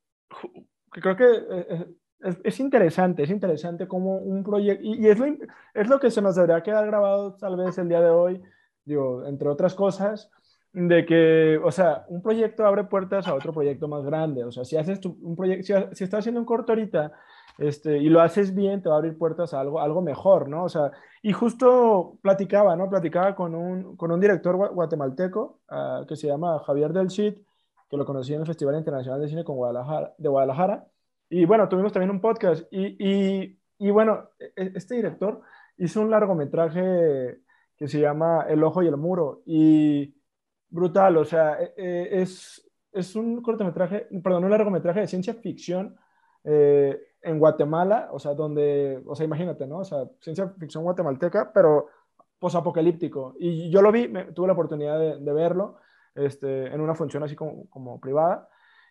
creo que eh, eh, es, interesante, es interesante como un proyecto, y, es, lo, es lo que se nos debería quedar grabado tal vez el día de hoy, digo, entre otras cosas, de que, o sea, un proyecto abre puertas a otro proyecto más grande, o sea, si haces un proyecto, si, si estás haciendo un corto ahorita, este, y lo haces bien, te va a abrir puertas a algo, algo mejor, ¿no? O sea, y justo platicaba, ¿no? Platicaba con un, con un director guatemalteco uh, que se llama Javier Del Cid, que lo conocí en el Festival Internacional de Cine de Guadalajara. Y bueno, tuvimos también un podcast. Y, y, bueno, e, e, este director hizo un largometraje que se llama El Ojo y el Muro. Y brutal, o sea, e, es, es un cortometraje, perdón, un largometraje de ciencia ficción. Eh, en Guatemala, o sea, donde, o sea, imagínate, ¿no? O sea, ciencia ficción guatemalteca, pero posapocalíptico. Y yo lo vi, tuve la oportunidad de, verlo este, en una función así como, como privada.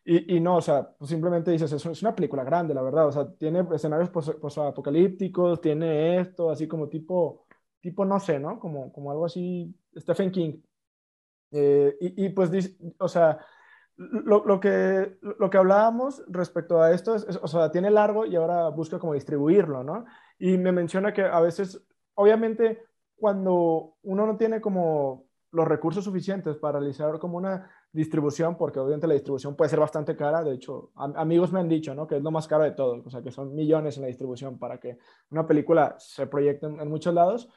Y, no, o sea, pues simplemente dices, es, es una película grande, la verdad, o sea, tiene escenarios post-apocalípticos, tiene esto, así como tipo, tipo, no sé, ¿no? Como, como algo así, Stephen King. Eh, y, pues, o sea, lo, lo, que, lo que hablábamos respecto a esto es, o sea, tiene largo y ahora busca como distribuirlo, ¿no? Y me menciona que a veces, obviamente, cuando uno no tiene como los recursos suficientes para realizar como una distribución, porque obviamente la distribución puede ser bastante cara, de hecho, amigos me han dicho, ¿no? Que es lo más caro de todo, o sea, que son millones en la distribución para que una película se proyecte en, muchos lados.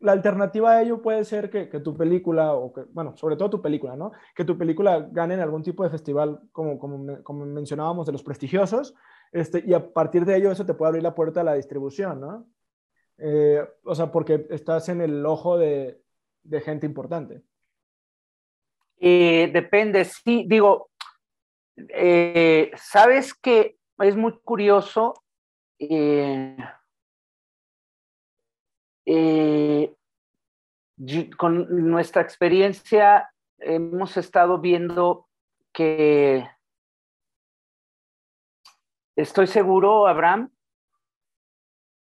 La alternativa a ello puede ser que, que, tu película, o que, bueno, sobre todo tu película, ¿no? Que tu película gane en algún tipo de festival, como, como, como mencionábamos, de los prestigiosos, este, y a partir de ello eso te puede abrir la puerta a la distribución, ¿no? Eh, o sea, porque estás en el ojo de, de gente importante. Eh, depende, sí, digo, eh, sabes que es muy curioso. con nuestra experiencia hemos estado viendo que estoy seguro, Abraham,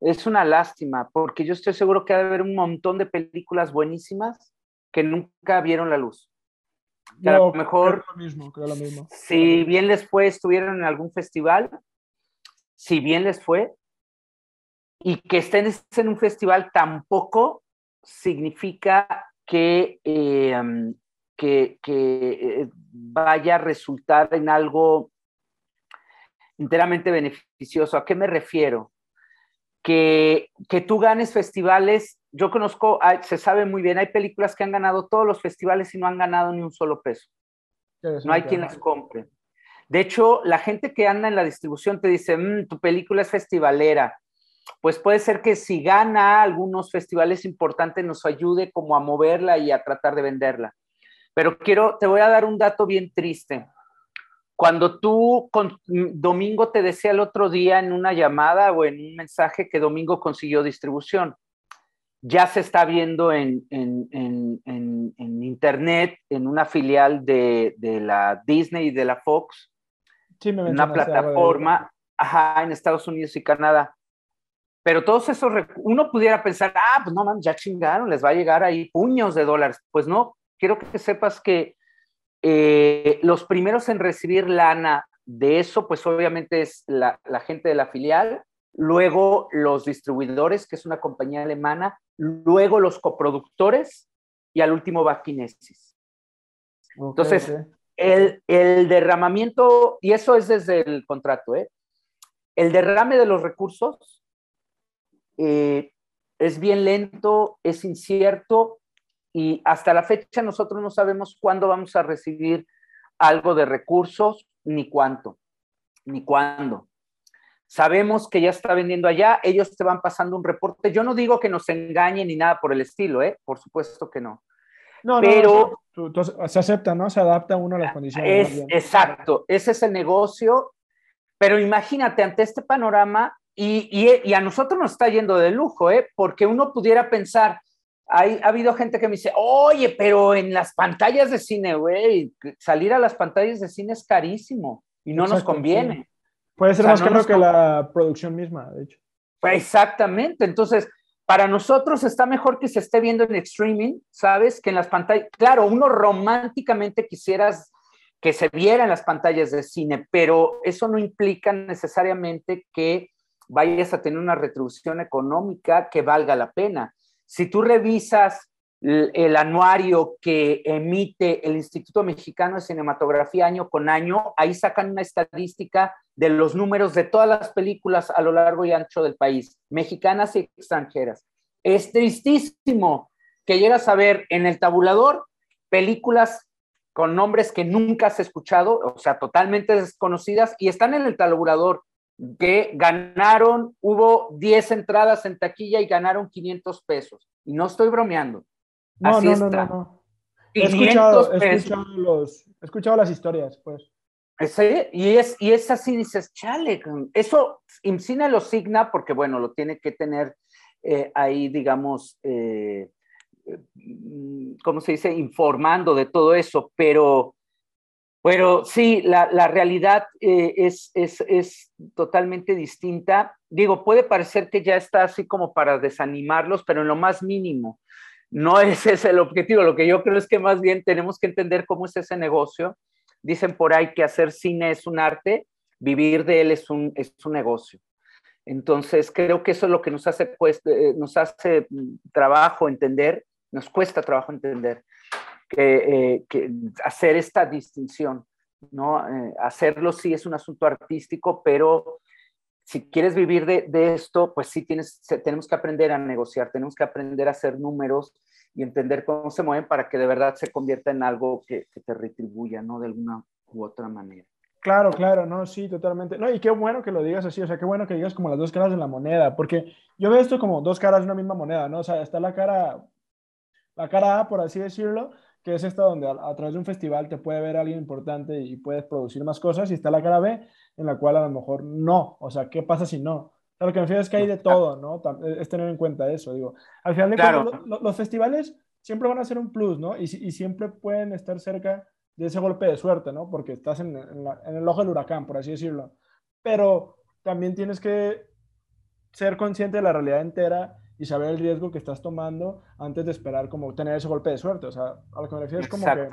es una lástima, porque yo estoy seguro que ha de haber un montón de películas buenísimas que nunca vieron la luz. a lo mejor, lo mismo, lo mismo. si bien les fue, estuvieron en algún festival, si bien les fue, y que estén en un festival tampoco significa que, eh, que, que eh, vaya a resultar en algo enteramente beneficioso. ¿A qué me refiero? Que, que tú ganes festivales, yo conozco, se sabe muy bien, hay películas que han ganado todos los festivales y no han ganado ni un solo peso. No hay quien las compre. De hecho, la gente que anda en la distribución te dice, mm, tu película es festivalera. Pues puede ser que si gana algunos festivales importantes nos ayude como a moverla y a tratar de venderla. Pero quiero, te voy a dar un dato bien triste. Cuando tú, con, Domingo te decía el otro día en una llamada o en un mensaje que Domingo consiguió distribución, ya se está viendo en, en, en, en internet, en una filial de, de, la Disney y de la Fox, sí, me una plataforma, ajá, en Estados Unidos y Canadá. Pero todos esos, uno pudiera pensar, ah, pues no, man, ya chingaron, les va a llegar ahí puños de dólares. Pues no, quiero que sepas que eh, los primeros en recibir lana de eso, pues obviamente es la, gente de la filial, luego los distribuidores, que es una compañía alemana, luego los coproductores y al último va Kinesis. Entonces, El, derramamiento, y eso es desde el contrato, ¿eh? el derrame de los recursos eh, es bien lento, es incierto y hasta la fecha nosotros no sabemos cuándo vamos a recibir algo de recursos, ni cuánto, ni cuándo. Sabemos que ya está vendiendo allá, ellos te van pasando un reporte. Yo no digo que nos engañen ni nada por el estilo, ¿eh? Por supuesto que no. No, pero no, se acepta, ¿no? Se adapta uno a las condiciones. Es, exacto, ese es el negocio. Pero imagínate ante este panorama, y, y, y, a nosotros nos está yendo de lujo, ¿eh? Porque uno pudiera pensar, hay, ha habido gente que me dice, oye, pero en las pantallas de cine, güey, salir a las pantallas de cine es carísimo y no nos conviene. Puede ser más caro que la producción misma, de hecho. Exactamente, entonces, para nosotros está mejor que se esté viendo en streaming, ¿sabes? Que en las pantallas, claro, uno románticamente quisieras que se viera en las pantallas de cine, pero eso no implica necesariamente que vayas a tener una retribución económica que valga la pena. Si tú revisas el anuario que emite el Instituto Mexicano de Cinematografía año con año, ahí sacan una estadística de los números de todas las películas a lo largo y ancho del país, mexicanas y extranjeras. Es tristísimo que llegas a ver en el tabulador películas con nombres que nunca has escuchado, o sea, totalmente desconocidas, y están en el tabulador que ganaron, hubo 10 entradas en taquilla y ganaron 500 pesos. Y no estoy bromeando. No, no, no, no, He escuchado, he escuchado, los, he escuchado las historias, pues. Sí, y es, y es así, dices, chale, eso IMCINE lo signa porque, bueno, lo tiene que tener eh, ahí, digamos, eh, ¿cómo se dice? Informando de todo eso, pero Pero sí, la, la realidad eh, es, es, es, totalmente distinta. Digo, puede parecer que ya está así como para desanimarlos, pero en lo más mínimo. No (laughs) ese es el objetivo. Lo que yo creo es que más bien tenemos que entender cómo es ese negocio. Dicen por ahí que hacer cine es un arte, vivir de él es un, es un negocio. Entonces, creo que eso es lo que nos hace, pues, nos hace trabajo entender, nos cuesta trabajo entender que, eh, que hacer esta distinción, ¿no? Eh, hacerlo sí es un asunto artístico, pero si quieres vivir de, de, esto, pues sí tienes, tenemos que aprender a negociar, tenemos que aprender a hacer números y entender cómo se mueven para que de verdad se convierta en algo que, que te retribuya, ¿no? De alguna u otra manera. Claro, claro, no, sí, totalmente. No, y qué bueno que lo digas así, o sea, qué bueno que digas como las dos caras de la moneda, porque yo veo esto como dos caras de una misma moneda, ¿no? O sea, está la cara, la cara A, por así decirlo, que es esta donde a, través de un festival te puede ver alguien importante y puedes producir más cosas, y está la cara B, en la cual a lo mejor no, o sea, ¿qué pasa si no? O sea, lo que me refiero es que hay de todo, ¿no? Es tener en cuenta eso, digo. Al final de claro. cuentas, los, festivales siempre van a ser un plus, ¿no? Y, y, siempre pueden estar cerca de ese golpe de suerte, ¿no? Porque estás en, en, en el ojo del huracán, por así decirlo. Pero también tienes que ser consciente de la realidad entera y saber el riesgo que estás tomando antes de esperar como tener ese golpe de suerte. O sea, a lo que me refiero es como que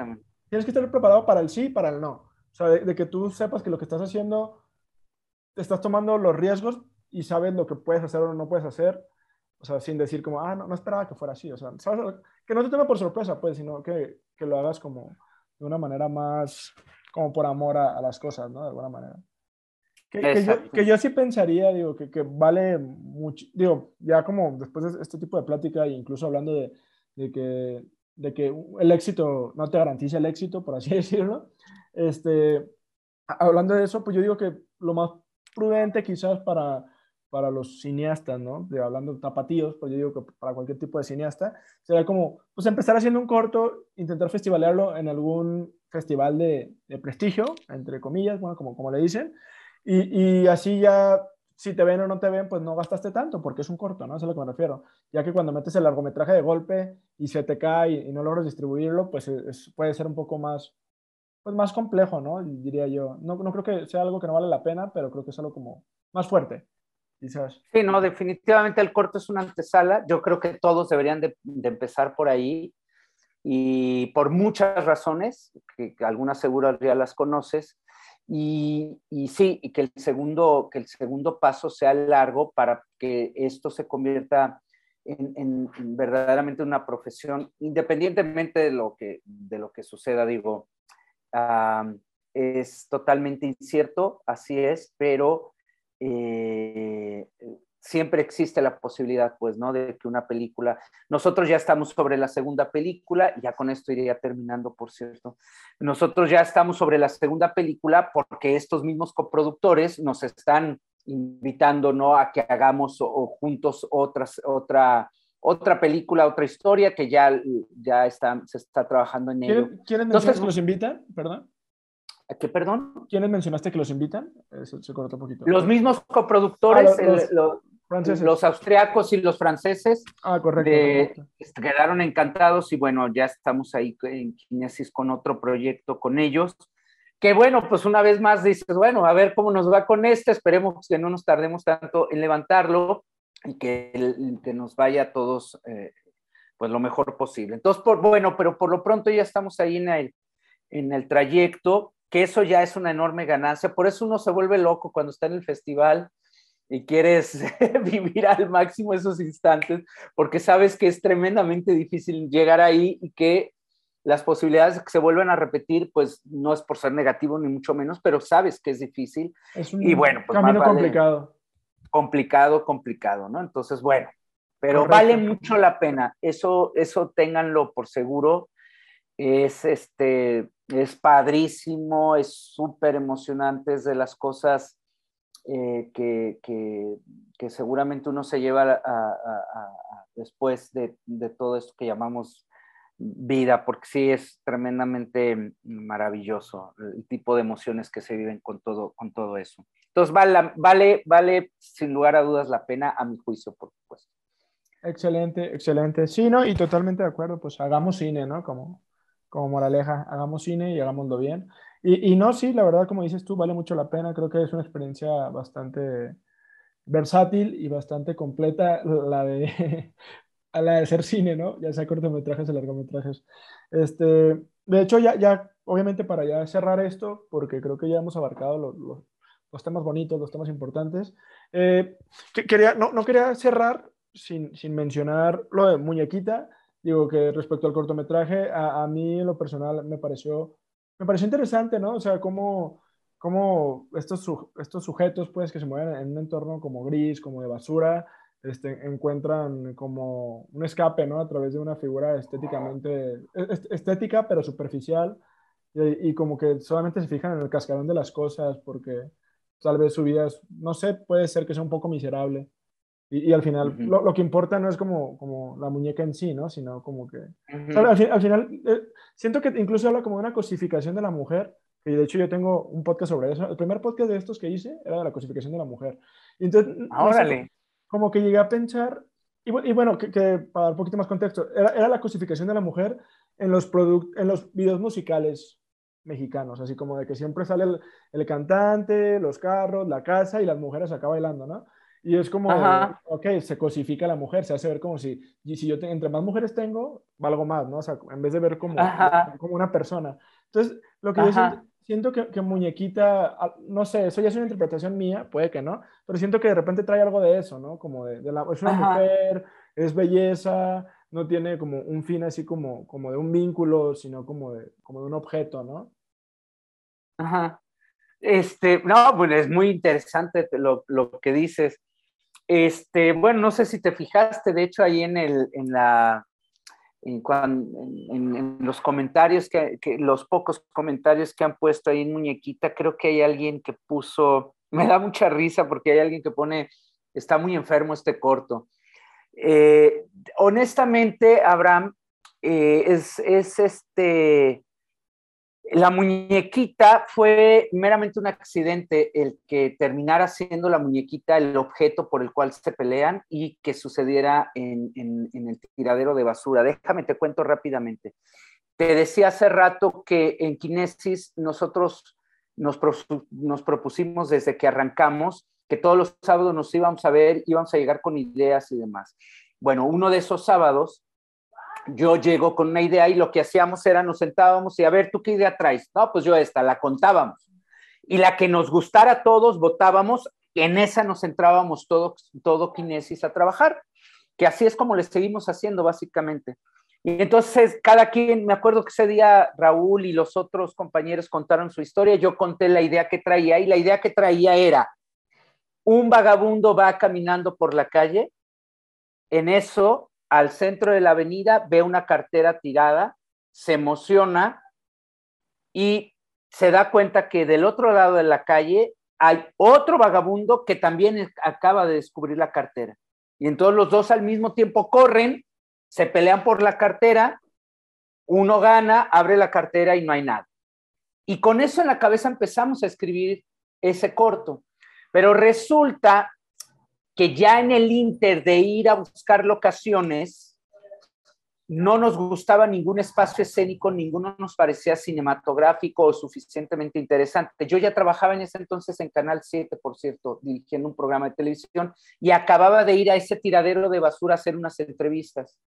tienes que estar preparado para el sí y para el no. O sea, de, que tú sepas que lo que estás haciendo, estás tomando los riesgos y sabes lo que puedes hacer o no puedes hacer. O sea, sin decir como, ah, no, no esperaba que fuera así. O sea, ¿sabes? que no te tome por sorpresa, pues, sino que, que, lo hagas como de una manera más, como por amor a, a las cosas, ¿no? De alguna manera. Que, yo, que, yo, sí pensaría, digo, que, que, vale mucho, digo, ya como después de este tipo de plática, incluso hablando de, de, que, de que el éxito no te garantiza el éxito, por así (laughs) decirlo, este, hablando de eso, pues yo digo que lo más prudente quizás para, para los cineastas, ¿no? De, hablando de tapatíos, pues yo digo que para cualquier tipo de cineasta, sería como, pues empezar haciendo un corto, intentar festivalearlo en algún festival de, de prestigio, entre comillas, bueno, como, como le dicen, y, y, así ya, si te ven o no te ven, pues no gastaste tanto, porque es un corto, ¿no? Eso es a lo que me refiero. Ya que cuando metes el largometraje de golpe y se te cae y, no logras distribuirlo, pues es, puede ser un poco más, pues más complejo, ¿no? Diría yo. No, no creo que sea algo que no vale la pena, pero creo que es algo como más fuerte. Quizás. Sí, no, definitivamente el corto es una antesala. Yo creo que todos deberían de, de empezar por ahí y por muchas razones, que, que algunas seguro ya las conoces, y, sí, y que el, segundo, que el segundo paso sea largo para que esto se convierta en, en, verdaderamente una profesión, independientemente de lo que, de lo que suceda, digo, es totalmente incierto, así es, pero eh, siempre existe la posibilidad, pues, ¿no? De que una película, nosotros ya estamos sobre la segunda película, ya con esto iría terminando, por cierto, nosotros ya estamos sobre la segunda película porque estos mismos coproductores nos están invitando, ¿no? A que hagamos o, juntos otras, otra, otra película, otra historia que ya, ya está, se está trabajando en ello. ¿Quiénes mencionaste que los invitan? Perdón. ¿Qué, perdón? ¿Quiénes mencionaste que los invitan? Se, se cortó un poquito. Los mismos coproductores, ah, los, el, los, los austriacos y los franceses ah, correcto, quedaron encantados y bueno, ya estamos ahí en Kinesis con otro proyecto con ellos. Que bueno, pues una vez más dices, bueno, a ver cómo nos va con este, esperemos que no nos tardemos tanto en levantarlo y que, que nos vaya a todos eh, pues lo mejor posible. Entonces, por, bueno, pero por lo pronto ya estamos ahí en el, en el trayecto, que eso ya es una enorme ganancia, por eso uno se vuelve loco cuando está en el festival y quieres (laughs) vivir al máximo esos instantes, porque sabes que es tremendamente difícil llegar ahí y que las posibilidades de que se vuelvan a repetir, pues no es por ser negativo ni mucho menos, pero sabes que es difícil. Es un y bueno, pues camino complicado. Complicado, complicado, ¿no? Entonces, bueno, pero Correcto. vale mucho la pena. Eso, eso ténganlo por seguro. Es este, es padrísimo, es súper emocionante, es de las cosas eh, que, que, que, seguramente uno se lleva después de, de, todo esto que llamamos vida, porque sí es tremendamente maravilloso el tipo de emociones que se viven con todo, con todo eso. Entonces, vale, vale, vale sin lugar a dudas la pena, a mi juicio, por supuesto. Excelente, excelente. Sí, ¿no? Y totalmente de acuerdo, pues hagamos cine, ¿no? Como, como moraleja, hagamos cine y hagámoslo bien. Y, y, no, sí, la verdad, como dices tú, vale mucho la pena. Creo que es una experiencia bastante versátil y bastante completa la de, (laughs) la de ser cine, ¿no? Ya sea cortometrajes o largometrajes. Este, de hecho, ya, ya, obviamente para ya cerrar esto, porque creo que ya hemos abarcado los, los, temas bonitos, los temas importantes, eh, quería, no, no, quería cerrar sin, sin, mencionar lo de Muñequita. Digo que respecto al cortometraje, a, a mí en lo personal me pareció, me pareció interesante, ¿no? O sea, cómo cómo estos, estos sujetos, pues, que se mueven en un entorno como gris, como de basura, este, encuentran como un escape, ¿no? A través de una figura estéticamente, estética, pero superficial, y, como que solamente se fijan en el cascarón de las cosas, porque tal vez su vida, no sé, puede ser que sea un poco miserable. Y, al final, lo, que importa no es como, como la muñeca en sí, ¿no? Sino como que... al, final, eh, siento que incluso habla como de una cosificación de la mujer, y de hecho yo tengo un podcast sobre eso. El primer podcast de estos que hice era de la cosificación de la mujer. Y entonces, como que llegué a pensar, y, bueno, que, para dar un poquito más contexto, era, era la cosificación de la mujer en los, en los videos musicales mexicanos, así como de que siempre sale el, el, cantante, los carros, la casa y las mujeres acá bailando, ¿no? Y es como, ok, se cosifica a la mujer, se hace ver como si, y si yo entre más mujeres tengo, valgo más, ¿no? O sea, en vez de ver como, como una persona. Entonces, lo que yo siento que, Muñequita, no sé, eso ya es una interpretación mía, puede que no, pero siento que de repente trae algo de eso, ¿no? Como de, la, es una mujer, es belleza, no tiene como un fin así como, como de un vínculo, sino como de, como de un objeto, ¿no? Ajá. Este, no, pues es muy interesante lo, lo que dices. Este, bueno, no sé si te fijaste, de hecho, ahí en, el, en la los comentarios, que, los pocos comentarios que han puesto ahí en Muñequita, creo que hay alguien que puso, (laughs) me da mucha risa porque hay alguien que pone, está muy enfermo este corto. Eh, honestamente, Abraham, eh, es este, la muñequita fue meramente un accidente el que terminara siendo la muñequita el objeto por el cual se pelean y que sucediera en, el tiradero de basura. Déjame, te cuento rápidamente. Te decía hace rato que en Kinesis nosotros nos, nos propusimos desde que arrancamos que todos los sábados nos íbamos a ver, íbamos a llegar con ideas y demás. Bueno, uno de esos sábados yo llego con una idea y lo que hacíamos era nos sentábamos y a ver, ¿tú qué idea traes? No, pues yo esta, la contábamos. Y la que nos gustara a todos, votábamos, en esa nos entrábamos todo, todo Kinesis a trabajar, que así es como le seguimos haciendo básicamente. Y entonces cada quien, me acuerdo que ese día Raúl y los otros compañeros contaron su historia, yo conté la idea que traía y la idea que traía era, un vagabundo va caminando por la calle, en eso al centro de la avenida, ve una cartera tirada, se emociona y se da cuenta que del otro lado de la calle hay otro vagabundo que también acaba de descubrir la cartera. Y entonces los dos al mismo tiempo corren, se pelean por la cartera, uno gana, abre la cartera y no hay nada. Y con eso en la cabeza empezamos a escribir ese corto. Pero resulta que ya en el inter de ir a buscar locaciones, no nos gustaba ningún espacio escénico, ninguno nos parecía cinematográfico o suficientemente interesante. Yo ya trabajaba en ese entonces en Canal 7, por cierto, dirigiendo un programa de televisión y acababa de ir a ese tiradero de basura a hacer unas entrevistas.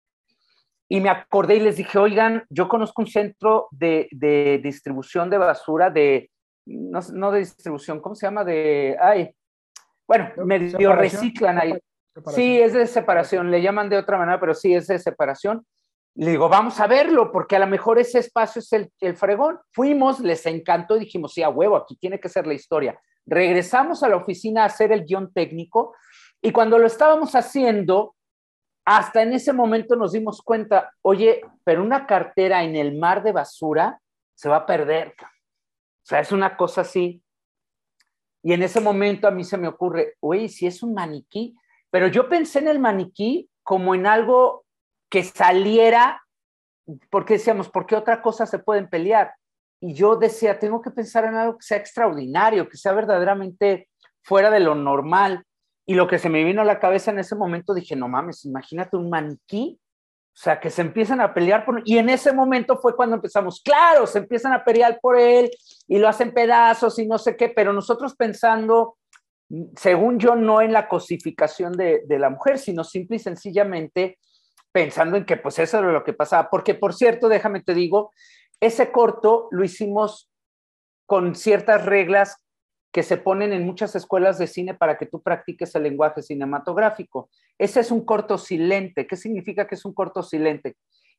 Y me acordé y les dije, oigan, yo conozco un centro de, distribución de basura, de, no, no, de distribución, ¿cómo se llama? De, ay, bueno, medio reciclan ahí. Sí, es de separación, le llaman de otra manera, pero sí es de separación. Le digo, vamos a verlo, porque a lo mejor ese espacio es el, el fregón. Fuimos, les encantó, dijimos, sí, a huevo, aquí tiene que ser la historia. Regresamos a la oficina a hacer el guion técnico y cuando lo estábamos haciendo, hasta en ese momento nos dimos cuenta, oye, pero una cartera en el mar de basura se va a perder. O sea, es una cosa así. Y en ese momento a mí se me ocurre, oye, si es un maniquí, pero yo pensé en el maniquí como en algo que saliera, porque decíamos, ¿por qué otra cosa se pueden pelear? Y yo decía, tengo que pensar en algo que sea extraordinario, que sea verdaderamente fuera de lo normal. Y lo que se me vino a la cabeza en ese momento, dije, no mames, imagínate un maniquí O sea, que se empiezan a pelear por... Y en ese momento fue cuando empezamos, claro, se empiezan a pelear por él y lo hacen pedazos y no sé qué, pero nosotros pensando, según yo, no en la cosificación de, de la mujer, sino simple y sencillamente pensando en que pues eso era lo que pasaba. Porque, por cierto, déjame te digo, ese corto lo hicimos con ciertas reglas que se ponen en muchas escuelas de cine para que tú practiques el lenguaje cinematográfico. Ese es un corto silente. ¿Qué significa que es un corto silente?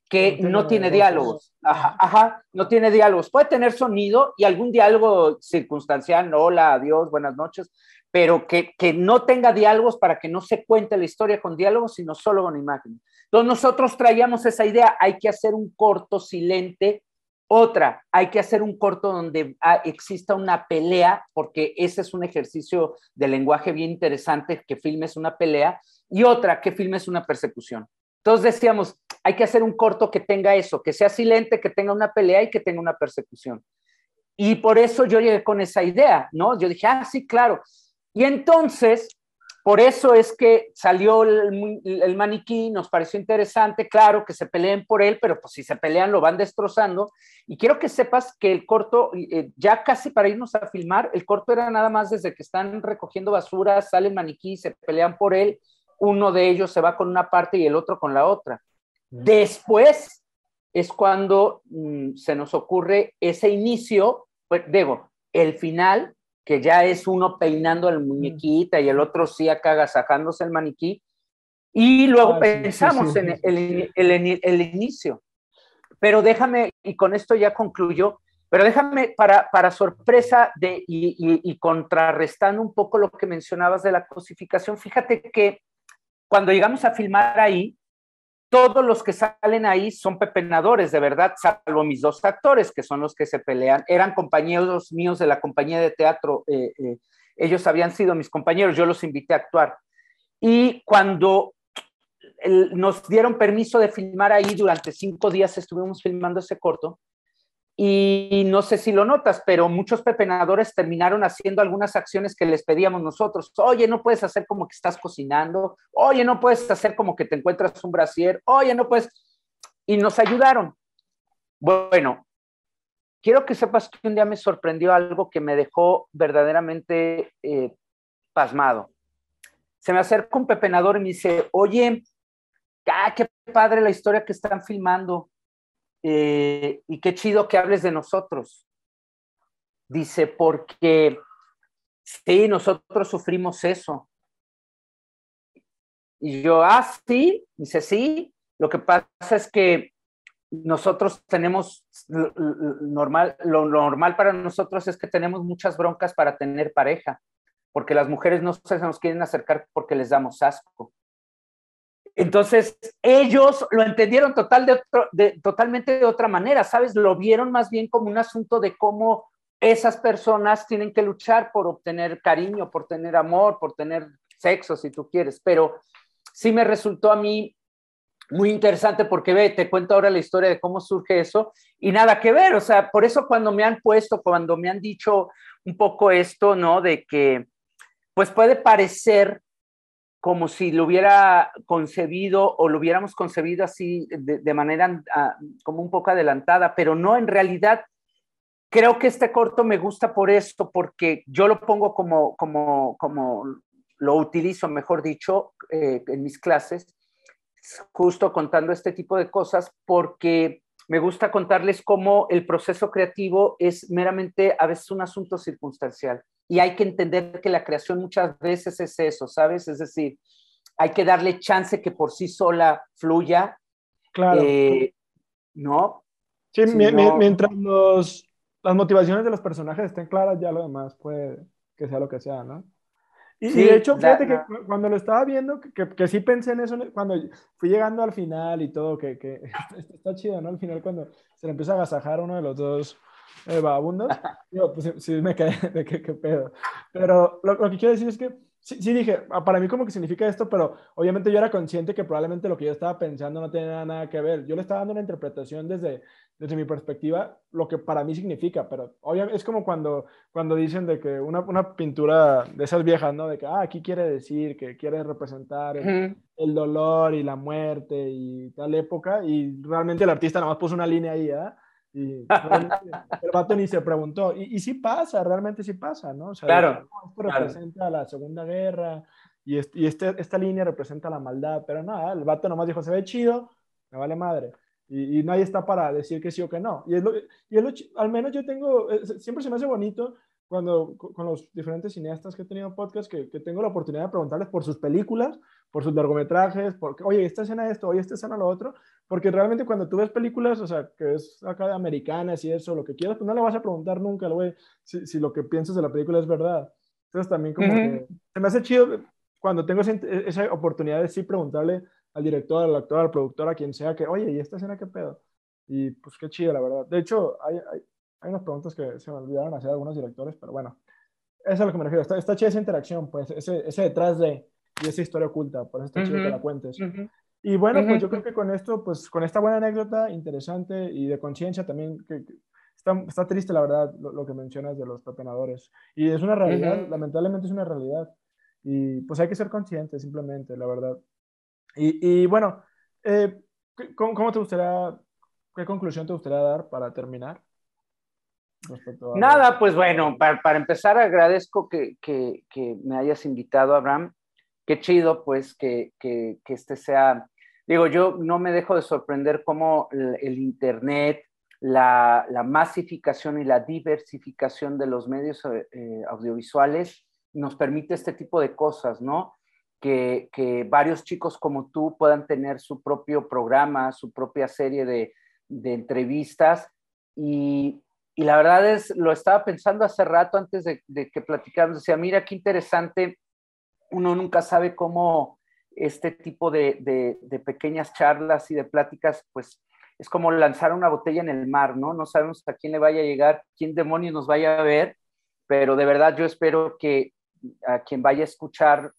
Que no, tiene, diálogos. Ajá, no tiene diálogos. Puede tener sonido y algún diálogo circunstancial, hola, adiós, buenas noches, pero que, que no tenga diálogos para que no se cuente la historia con diálogos, sino solo con imágenes. Entonces nosotros traíamos esa idea, hay que hacer un corto silente otra, hay que hacer un corto donde ah, exista una pelea, porque ese es un ejercicio de lenguaje bien interesante, que filmes una pelea, y otra, que filmes una persecución. Entonces decíamos, hay que hacer un corto que tenga eso, que sea silente, que tenga una pelea y que tenga una persecución. Y por eso yo llegué con esa idea, ¿no? Yo dije, ah, sí, claro. Y entonces por eso es que salió el, maniquí, nos pareció interesante, claro, que se peleen por él, pero pues si se pelean lo van destrozando. Y quiero que sepas que el corto, eh, ya casi para irnos a filmar, el corto era nada más desde que están recogiendo basura, sale el maniquí, se pelean por él, uno de ellos se va con una parte y el otro con la otra. Después es cuando mm, se nos ocurre ese inicio, pues digo, el final que ya es uno peinando al muñequita y el otro sí acá agasajándose el maniquí. Y luego ah, pensamos en el, el, el, inicio. Pero déjame, y con esto ya concluyo, pero déjame, para, para sorpresa de, y, y, y, contrarrestando un poco lo que mencionabas de la cosificación, fíjate que cuando llegamos a filmar ahí, todos los que salen ahí son pepenadores, de verdad, salvo mis dos actores, que son los que se pelean. Eran compañeros míos de la compañía de teatro. Eh, eh, ellos habían sido mis compañeros, yo los invité a actuar. Y cuando nos dieron permiso de filmar ahí, durante cinco días estuvimos filmando ese corto, y no sé si lo notas, pero muchos pepenadores terminaron haciendo algunas acciones que les pedíamos nosotros. Oye, no puedes hacer como que estás cocinando. Oye, no puedes hacer como que te encuentras un brasier. Oye, no puedes. Y nos ayudaron. Bueno, quiero que sepas que un día me sorprendió algo que me dejó verdaderamente eh, pasmado. Se me acerca un pepenador y me dice, oye, ah, qué padre la historia que están filmando eh, y qué chido que hables de nosotros. Dice, porque sí, nosotros sufrimos eso. Y yo, ah, sí, dice, sí, lo que pasa es que nosotros tenemos, normal, lo normal para nosotros es que tenemos muchas broncas para tener pareja, porque las mujeres no se nos quieren acercar porque les damos asco. Entonces, ellos lo entendieron total de totalmente de otra manera, ¿sabes? Lo vieron más bien como un asunto de cómo esas personas tienen que luchar por obtener cariño, por tener amor, por tener sexo, si tú quieres. Pero sí me resultó a mí muy interesante porque ve, te cuento ahora la historia de cómo surge eso y nada que ver, o sea, por eso cuando me han puesto, cuando me han dicho un poco esto, ¿no? De que, pues puede parecer como si lo hubiera concebido o lo hubiéramos concebido así de, manera ah, como un poco adelantada, pero no, en realidad creo que este corto me gusta por esto, porque yo lo pongo como, como, como lo utilizo, mejor dicho, eh, en mis clases, justo contando este tipo de cosas, porque me gusta contarles cómo el proceso creativo es meramente a veces un asunto circunstancial y hay que entender que la creación muchas veces es eso, ¿sabes? Es decir, hay que darle chance que por sí sola fluya. Claro. Eh, ¿No? Sí, mientras los, las motivaciones de los personajes estén claras, ya lo demás puede que sea lo que sea, ¿no? Y, de hecho, fíjate que cuando lo estaba viendo, que, que, sí pensé en eso, cuando fui llegando al final y todo, que, que (laughs) está chido, ¿no? Al final cuando se le empieza a agasajar uno de los dos vagabundos, yo, pues sí me quedé (laughs) de qué, qué pedo. Pero lo, lo, que quiero decir es que sí, sí, dije, ah, para mí como que significa esto, pero obviamente yo era consciente que probablemente lo que yo estaba pensando no tenía nada que ver. Yo le estaba dando una interpretación desde, desde mi perspectiva, lo que para mí significa, pero obviamente es como cuando, cuando dicen de que una, una pintura de esas viejas, ¿no? De que, ah, aquí quiere decir, que quiere representar el, el dolor y la muerte y tal época, y realmente el artista nada más puso una línea ahí, ¿ah? Y (laughs) el vato ni se preguntó. Y, y, sí pasa, realmente sí pasa, ¿no? O sea, claro. Esto representa la Segunda Guerra y, este, y este, esta línea representa la maldad, pero nada, el vato nomás dijo, se ve chido, me vale madre. Y, y nadie está para decir que sí o que no. Y, es lo, y es lo, al menos yo tengo, siempre se me hace bonito cuando con los diferentes cineastas que he tenido podcast, que, que, tengo la oportunidad de preguntarles por sus películas, por sus largometrajes, porque, oye, esta escena esto, oye, esta escena lo otro, porque realmente cuando tú ves películas, o sea, que es acá de americanas y eso, lo que quieras, pues no le vas a preguntar nunca, güey, si, si, lo que piensas de la película es verdad. Entonces también como uh -huh. que se me hace chido cuando tengo esa, esa oportunidad de sí preguntarle al director, al actor, al productor, a quien sea, que, oye, ¿y esta escena qué pedo? Y pues qué chido, la verdad. De hecho, hay, hay, hay unas preguntas que se me olvidaron hacer algunos directores, pero bueno, eso es a lo que me refiero. Está, está chida esa interacción, pues, ese, ese detrás de, y esa historia oculta, por eso está uh -huh. chido que la cuentes. Uh -huh. Y bueno, uh -huh. pues yo creo que con esto, pues con esta buena anécdota interesante y de conciencia también, que, que está, está, triste la verdad lo, lo, que mencionas de los pepenadores. Y es una realidad, lamentablemente es una realidad. Y pues hay que ser conscientes simplemente, la verdad. Y, y bueno, eh, ¿cómo, ¿cómo te gustaría, qué conclusión te gustaría dar para terminar? A... Nada, pues bueno, para, para empezar agradezco que, que, que, me hayas invitado, Abraham. Qué chido, pues, que, que, este sea, digo, yo no me dejo de sorprender cómo el, Internet, la, la, masificación y la diversificación de los medios eh, audiovisuales nos permite este tipo de cosas, ¿no? Que, que, varios chicos como tú puedan tener su propio programa, su propia serie de, de entrevistas y, y la verdad es, lo estaba pensando hace rato antes de, de que platicáramos, decía, mira qué interesante, uno nunca sabe cómo este tipo de, de, de, pequeñas charlas y de pláticas, pues es como lanzar una botella en el mar, ¿no? No sabemos a quién le vaya a llegar, quién demonios nos vaya a ver, pero de verdad yo espero que a quien vaya a escuchar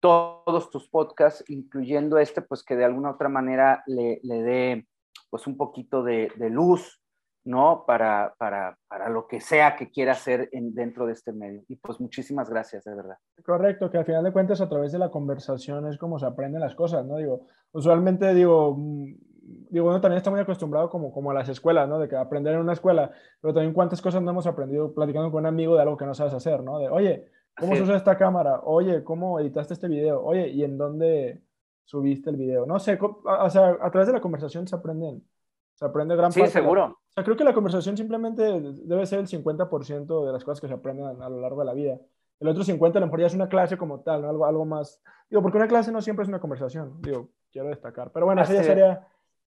todos tus podcasts, incluyendo este, pues que de alguna otra manera le, le dé pues un poquito de, de luz ¿no? Para, para, para, lo que sea que quiera hacer en, dentro de este medio. Y pues muchísimas gracias, de verdad. Correcto, que al final de cuentas a través de la conversación es como se aprenden las cosas, ¿no? Digo, usualmente digo, mm, digo, uno también está muy acostumbrado como, como a las escuelas, ¿no? De que aprender en una escuela, pero también cuántas cosas no hemos aprendido platicando con un amigo de algo que no sabes hacer, ¿no? De, oye, ¿cómo se usa esta cámara? Oye, ¿cómo editaste este video? Oye, ¿y en dónde subiste el video? No sé, o sea, a través de la conversación se aprenden se aprende gran sí, parte. Sí, seguro. Sea, creo que la conversación simplemente debe ser el 50% de las cosas que se aprenden a lo largo de la vida. El otro 50% a lo mejor ya es una clase como tal, ¿no? algo, algo más. Digo, porque una clase no siempre es una conversación, digo, quiero destacar. Pero bueno, eso ya sería,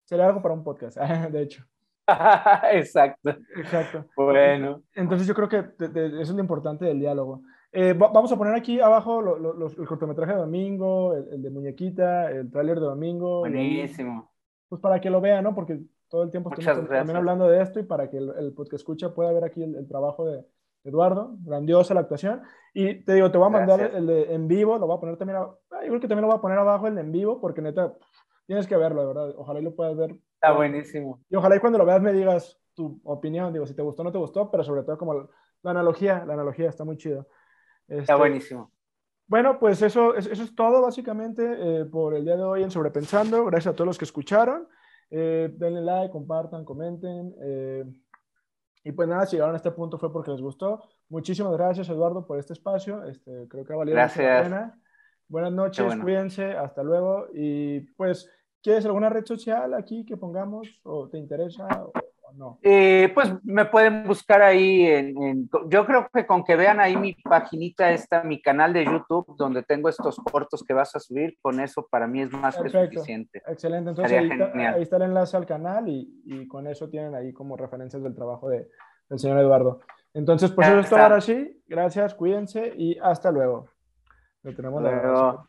sería algo para un podcast, (laughs) de hecho. (laughs) Exacto. Exacto. Bueno. Entonces yo creo que de, de, eso es lo importante del diálogo. Eh, vamos a poner aquí abajo lo, lo, los, el cortometraje de Domingo, el, el de Muñequita, el tráiler de Domingo. Buenísimo. Y, pues para que lo vean, ¿no? Porque todo el tiempo también hablando de esto y para que el, el podcast escucha pueda ver aquí el, el, trabajo de Eduardo, grandiosa la actuación. Y te digo, te voy a mandar el, el, de en vivo, lo voy a poner también, a, yo creo que también lo voy a poner abajo el de en vivo, porque neta, tienes que verlo, de verdad. Ojalá y lo puedas ver. Está buenísimo. Y ojalá y cuando lo veas me digas tu opinión, digo, si te gustó o no te gustó, pero sobre todo como la analogía, la analogía está muy chido. Este, está buenísimo. Bueno, pues eso, eso es todo básicamente eh, por el día de hoy en Sobrepensando. Gracias a todos los que escucharon. Eh, denle like, compartan, comenten. Eh, y pues nada, si llegaron a este punto fue porque les gustó. Muchísimas gracias, Eduardo, por este espacio. Este, creo que ha valido gracias. la pena. Buenas noches, bueno. cuídense, hasta luego. Y pues, ¿quieres alguna red social aquí que pongamos? ¿O te interesa? O, no? Eh, pues me pueden buscar ahí. En, en, yo creo que con que vean ahí mi paginita, está mi canal de YouTube, donde tengo estos cortos que vas a subir, con eso para mí es más Perfecto. que suficiente. Excelente. Entonces ahí está, ahí está, el enlace al canal y, y, con eso tienen ahí como referencias del trabajo de, del señor Eduardo. Entonces, pues eso es todo ahora sí. Gracias, cuídense y hasta luego. Lo tenemos luego.